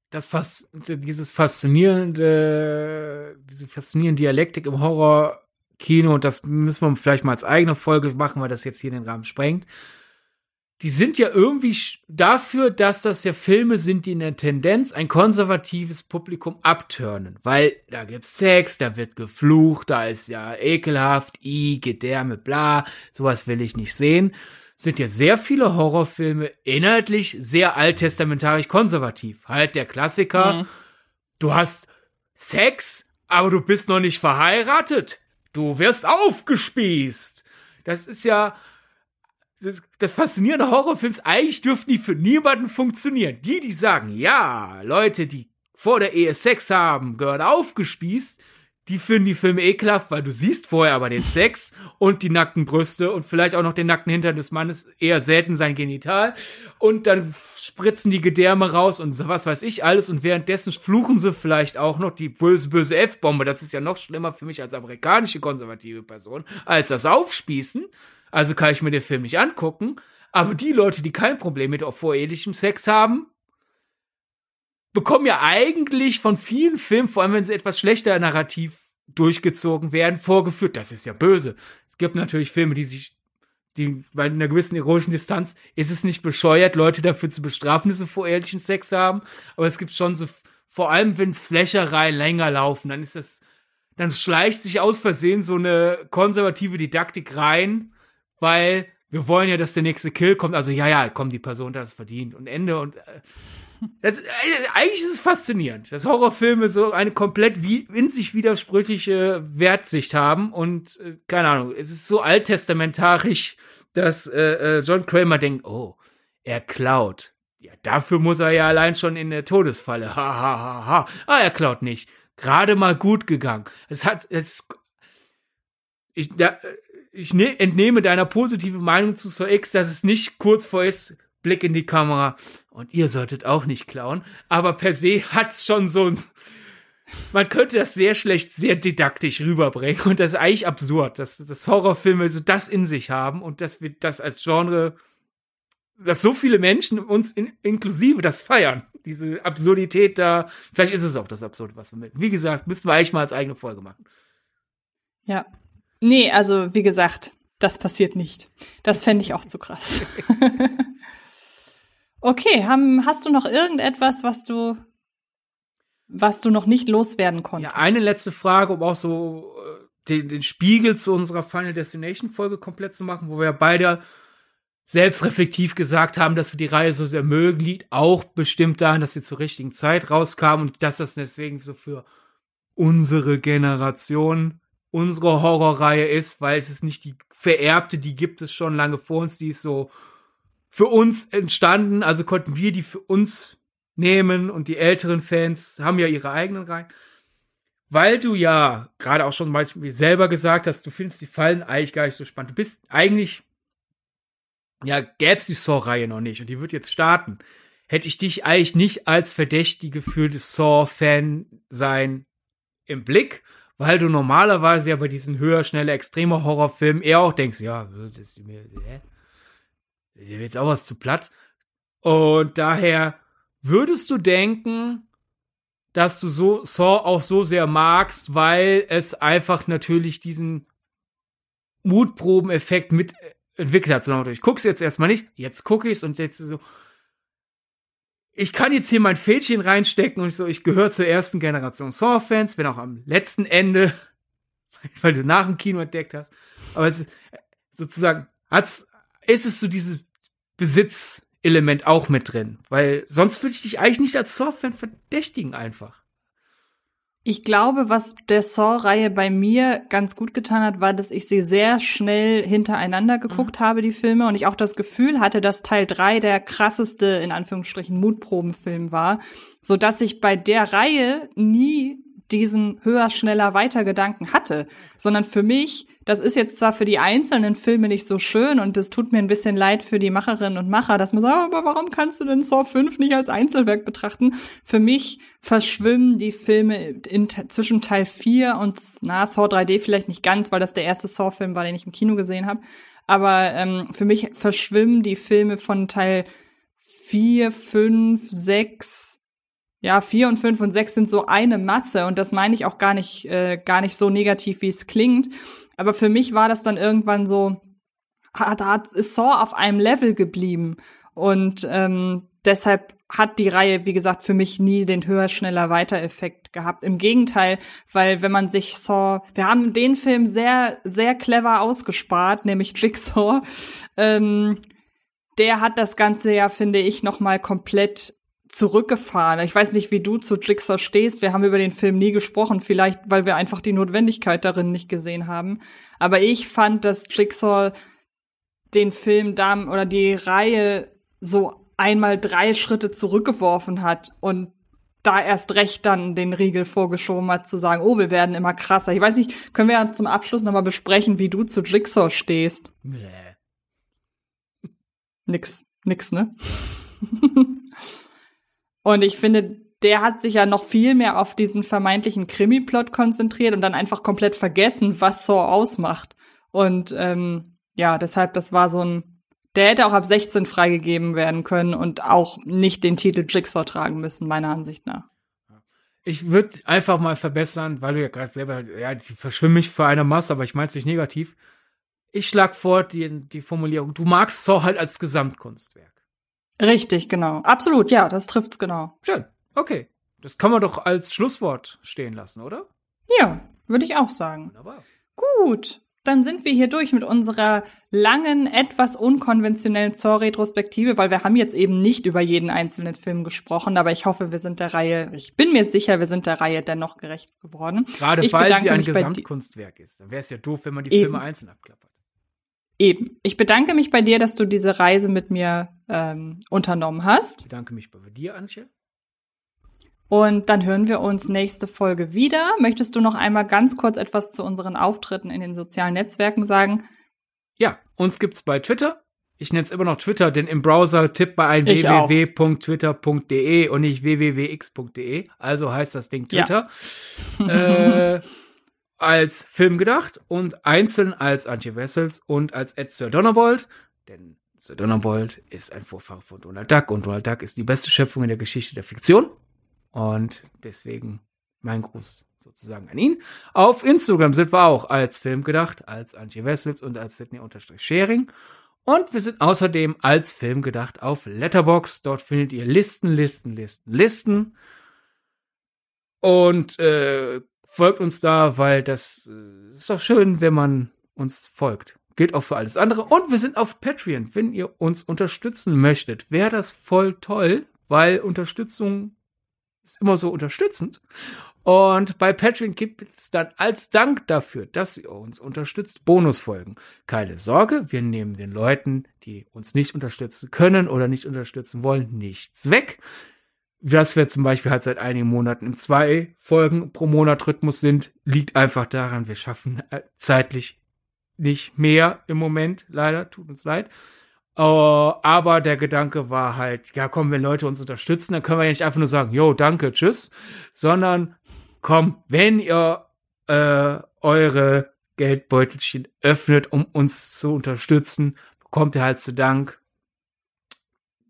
das Fas dieses faszinierende, diese faszinierende Dialektik im Horrorkino und das müssen wir vielleicht mal als eigene Folge machen, weil das jetzt hier den Rahmen sprengt die sind ja irgendwie dafür, dass das ja Filme sind, die in der Tendenz ein konservatives Publikum abturnen. Weil da gibt's Sex, da wird geflucht, da ist ja ekelhaft, i, Gedärme, bla, sowas will ich nicht sehen. Sind ja sehr viele Horrorfilme inhaltlich sehr alttestamentarisch konservativ. Halt der Klassiker, mhm. du hast Sex, aber du bist noch nicht verheiratet. Du wirst aufgespießt. Das ist ja, das, das faszinierende Horrorfilms, eigentlich dürften die für niemanden funktionieren. Die, die sagen, ja, Leute, die vor der Ehe Sex haben, gehören aufgespießt, die finden die Filme ekelhaft, weil du siehst vorher aber den Sex und die nackten Brüste und vielleicht auch noch den nackten Hintern des Mannes, eher selten sein Genital. Und dann spritzen die Gedärme raus und was weiß ich alles. Und währenddessen fluchen sie vielleicht auch noch die böse, böse F-Bombe. Das ist ja noch schlimmer für mich als amerikanische konservative Person, als das Aufspießen. Also kann ich mir den Film nicht angucken. Aber die Leute, die kein Problem mit vorehelichem Sex haben, bekommen ja eigentlich von vielen Filmen, vor allem wenn sie etwas schlechter narrativ durchgezogen werden, vorgeführt, das ist ja böse. Es gibt natürlich Filme, die sich, die bei einer gewissen ironischen Distanz ist es nicht bescheuert, Leute dafür zu bestrafen, dass sie vorehelichen Sex haben. Aber es gibt schon so, vor allem wenn Slashereien länger laufen, dann ist das, dann schleicht sich aus Versehen so eine konservative Didaktik rein, weil wir wollen ja, dass der nächste Kill kommt. Also ja, ja, komm, die Person das verdient und Ende und äh, das, äh, eigentlich ist es faszinierend, dass Horrorfilme so eine komplett wie, in sich widersprüchliche Wertsicht haben und äh, keine Ahnung, es ist so alttestamentarisch, dass äh, äh, John Kramer denkt, oh, er klaut. Ja, dafür muss er ja allein schon in der Todesfalle. Ha, ha, ha, ha. Ah, er klaut nicht. Gerade mal gut gegangen. Es hat, es, ich, da, ich ne entnehme deiner positiven Meinung zu Sir X, dass es nicht kurz vor ist, Blick in die Kamera und ihr solltet auch nicht klauen, aber per se hat's schon so ein man könnte das sehr schlecht, sehr didaktisch rüberbringen und das ist eigentlich absurd, dass, dass Horrorfilme so das in sich haben und dass wir das als Genre, dass so viele Menschen uns in, inklusive das feiern. Diese Absurdität da, vielleicht ist es auch das Absurde, was wir mit. Wie gesagt, müssten wir eigentlich mal als eigene Folge machen. Ja, Nee, also wie gesagt, das passiert nicht. Das fände ich auch zu krass. okay, haben, hast du noch irgendetwas, was du, was du noch nicht loswerden konntest? Ja, eine letzte Frage, um auch so äh, den, den Spiegel zu unserer Final Destination Folge komplett zu machen, wo wir beide selbstreflektiv gesagt haben, dass wir die Reihe so sehr mögen, liegt auch bestimmt daran, dass sie zur richtigen Zeit rauskam und dass das deswegen so für unsere Generation unsere Horrorreihe ist, weil es ist nicht die vererbte, die gibt es schon lange vor uns, die ist so für uns entstanden, also konnten wir die für uns nehmen und die älteren Fans haben ja ihre eigenen Reihen. weil du ja gerade auch schon mal selber gesagt hast, du findest die Fallen eigentlich gar nicht so spannend. Du bist eigentlich, ja, gäb's die Saw-Reihe noch nicht und die wird jetzt starten. Hätte ich dich eigentlich nicht als Verdächtige für das Saw-Fan sein im Blick, weil du normalerweise ja bei diesen höher, schneller, extremer Horrorfilmen eher auch denkst, ja, das ist mir, hä? Jetzt auch was zu platt. Und daher würdest du denken, dass du so Saw auch so sehr magst, weil es einfach natürlich diesen Mutprobeneffekt mit entwickelt hat. Ich guck's jetzt erstmal nicht, jetzt gucke ich's und jetzt so. Ich kann jetzt hier mein Fädchen reinstecken und so, ich gehöre zur ersten Generation Saw-Fans, wenn auch am letzten Ende, weil du nach dem Kino entdeckt hast. Aber es ist sozusagen, hat's, ist es so dieses Besitz, Element auch mit drin. Weil sonst würde ich dich eigentlich nicht als Saw-Fan verdächtigen einfach. Ich glaube, was der Saw-Reihe bei mir ganz gut getan hat, war, dass ich sie sehr schnell hintereinander geguckt mhm. habe, die Filme, und ich auch das Gefühl hatte, dass Teil drei der krasseste, in Anführungsstrichen, Mutprobenfilm war, so dass ich bei der Reihe nie diesen höher, schneller, weiter Gedanken hatte, sondern für mich, das ist jetzt zwar für die einzelnen Filme nicht so schön und es tut mir ein bisschen leid für die Macherinnen und Macher, dass man sagt, oh, aber warum kannst du denn Saw 5 nicht als Einzelwerk betrachten? Für mich verschwimmen die Filme in, zwischen Teil 4 und na, Saw 3D vielleicht nicht ganz, weil das der erste Saw-Film war, den ich im Kino gesehen habe. Aber ähm, für mich verschwimmen die Filme von Teil 4, 5, 6, ja, vier und fünf und sechs sind so eine Masse und das meine ich auch gar nicht, äh, gar nicht so negativ, wie es klingt. Aber für mich war das dann irgendwann so, hat, hat, ist Saw auf einem Level geblieben und ähm, deshalb hat die Reihe, wie gesagt, für mich nie den höher, schneller, weiter Effekt gehabt. Im Gegenteil, weil wenn man sich Saw, wir haben den Film sehr, sehr clever ausgespart, nämlich Jigsaw. Ähm, der hat das Ganze ja, finde ich, noch mal komplett zurückgefahren. Ich weiß nicht, wie du zu Jigsaw stehst. Wir haben über den Film nie gesprochen, vielleicht weil wir einfach die Notwendigkeit darin nicht gesehen haben. Aber ich fand, dass Jigsaw den Film da oder die Reihe so einmal drei Schritte zurückgeworfen hat und da erst recht dann den Riegel vorgeschoben hat, zu sagen, oh, wir werden immer krasser. Ich weiß nicht, können wir ja zum Abschluss nochmal besprechen, wie du zu Jigsaw stehst? Nee. Nix, nix, ne? Und ich finde, der hat sich ja noch viel mehr auf diesen vermeintlichen Krimi-Plot konzentriert und dann einfach komplett vergessen, was Saw ausmacht. Und ähm, ja, deshalb, das war so ein, der hätte auch ab 16 freigegeben werden können und auch nicht den Titel Jigsaw tragen müssen, meiner Ansicht nach. Ich würde einfach mal verbessern, weil du ja gerade selber, ja, die verschwimme ich für eine Masse, aber ich meine es nicht negativ. Ich schlag vor die, die Formulierung, du magst Saw halt als Gesamtkunstwerk. Richtig, genau. Absolut, ja, das trifft's genau. Schön. Okay. Das kann man doch als Schlusswort stehen lassen, oder? Ja, würde ich auch sagen. Wunderbar. Gut. Dann sind wir hier durch mit unserer langen, etwas unkonventionellen Saw-Retrospektive, weil wir haben jetzt eben nicht über jeden einzelnen Film gesprochen, aber ich hoffe, wir sind der Reihe, ich bin mir sicher, wir sind der Reihe dennoch gerecht geworden. Gerade ich weil sie ein Gesamtkunstwerk ist. Dann wäre es ja doof, wenn man die eben. Filme einzeln abklappert. Eben. Ich bedanke mich bei dir, dass du diese Reise mit mir ähm, unternommen hast. Ich bedanke mich bei dir, Antje. Und dann hören wir uns nächste Folge wieder. Möchtest du noch einmal ganz kurz etwas zu unseren Auftritten in den sozialen Netzwerken sagen? Ja, uns gibt's bei Twitter. Ich nenne es immer noch Twitter, denn im Browser tippt bei ein www.twitter.de und nicht www.x.de. Also heißt das Ding Twitter. Ja. äh, als Film gedacht und einzeln als Antje Wessels und als Ed Sir Donnerbold. Denn Sir Donnerbold ist ein Vorfahre von Donald Duck und Donald Duck ist die beste Schöpfung in der Geschichte der Fiktion. Und deswegen mein Gruß sozusagen an ihn. Auf Instagram sind wir auch als Film gedacht, als Antje Wessels und als Sydney-Sharing. Und wir sind außerdem als Film gedacht auf Letterbox. Dort findet ihr Listen, Listen, Listen, Listen. Und äh, folgt uns da, weil das äh, ist doch schön, wenn man uns folgt. Gilt auch für alles andere. Und wir sind auf Patreon. Wenn ihr uns unterstützen möchtet, wäre das voll toll, weil Unterstützung ist immer so unterstützend. Und bei Patreon gibt es dann als Dank dafür, dass ihr uns unterstützt, Bonusfolgen. Keine Sorge, wir nehmen den Leuten, die uns nicht unterstützen können oder nicht unterstützen wollen, nichts weg. Dass wir zum Beispiel halt seit einigen Monaten im zwei Folgen pro Monat Rhythmus sind, liegt einfach daran, wir schaffen äh, zeitlich nicht mehr im Moment, leider, tut uns leid. Uh, aber der Gedanke war halt, ja komm, wenn Leute uns unterstützen, dann können wir ja nicht einfach nur sagen, yo, danke, tschüss, sondern komm, wenn ihr äh, eure Geldbeutelchen öffnet, um uns zu unterstützen, bekommt ihr halt zu Dank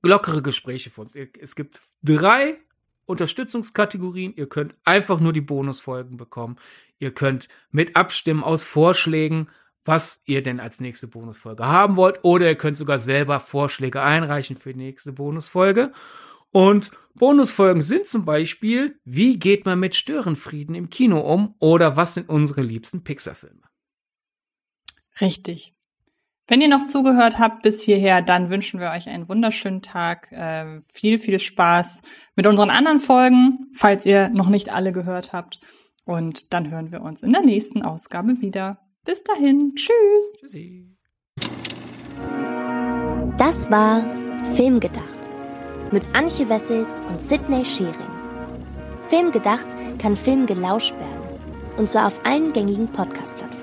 lockere Gespräche von uns. Es gibt drei Unterstützungskategorien. Ihr könnt einfach nur die Bonusfolgen bekommen. Ihr könnt mit abstimmen aus Vorschlägen, was ihr denn als nächste Bonusfolge haben wollt. Oder ihr könnt sogar selber Vorschläge einreichen für die nächste Bonusfolge. Und Bonusfolgen sind zum Beispiel, wie geht man mit Störenfrieden im Kino um? Oder was sind unsere liebsten Pixar-Filme? Richtig. Wenn ihr noch zugehört habt bis hierher, dann wünschen wir euch einen wunderschönen Tag, äh, viel, viel Spaß mit unseren anderen Folgen, falls ihr noch nicht alle gehört habt. Und dann hören wir uns in der nächsten Ausgabe wieder. Bis dahin, tschüss. Tschüssi. Das war Filmgedacht mit Antje Wessels und Sidney Schering. Filmgedacht kann Film gelauscht werden und zwar auf allen gängigen Podcast-Plattformen.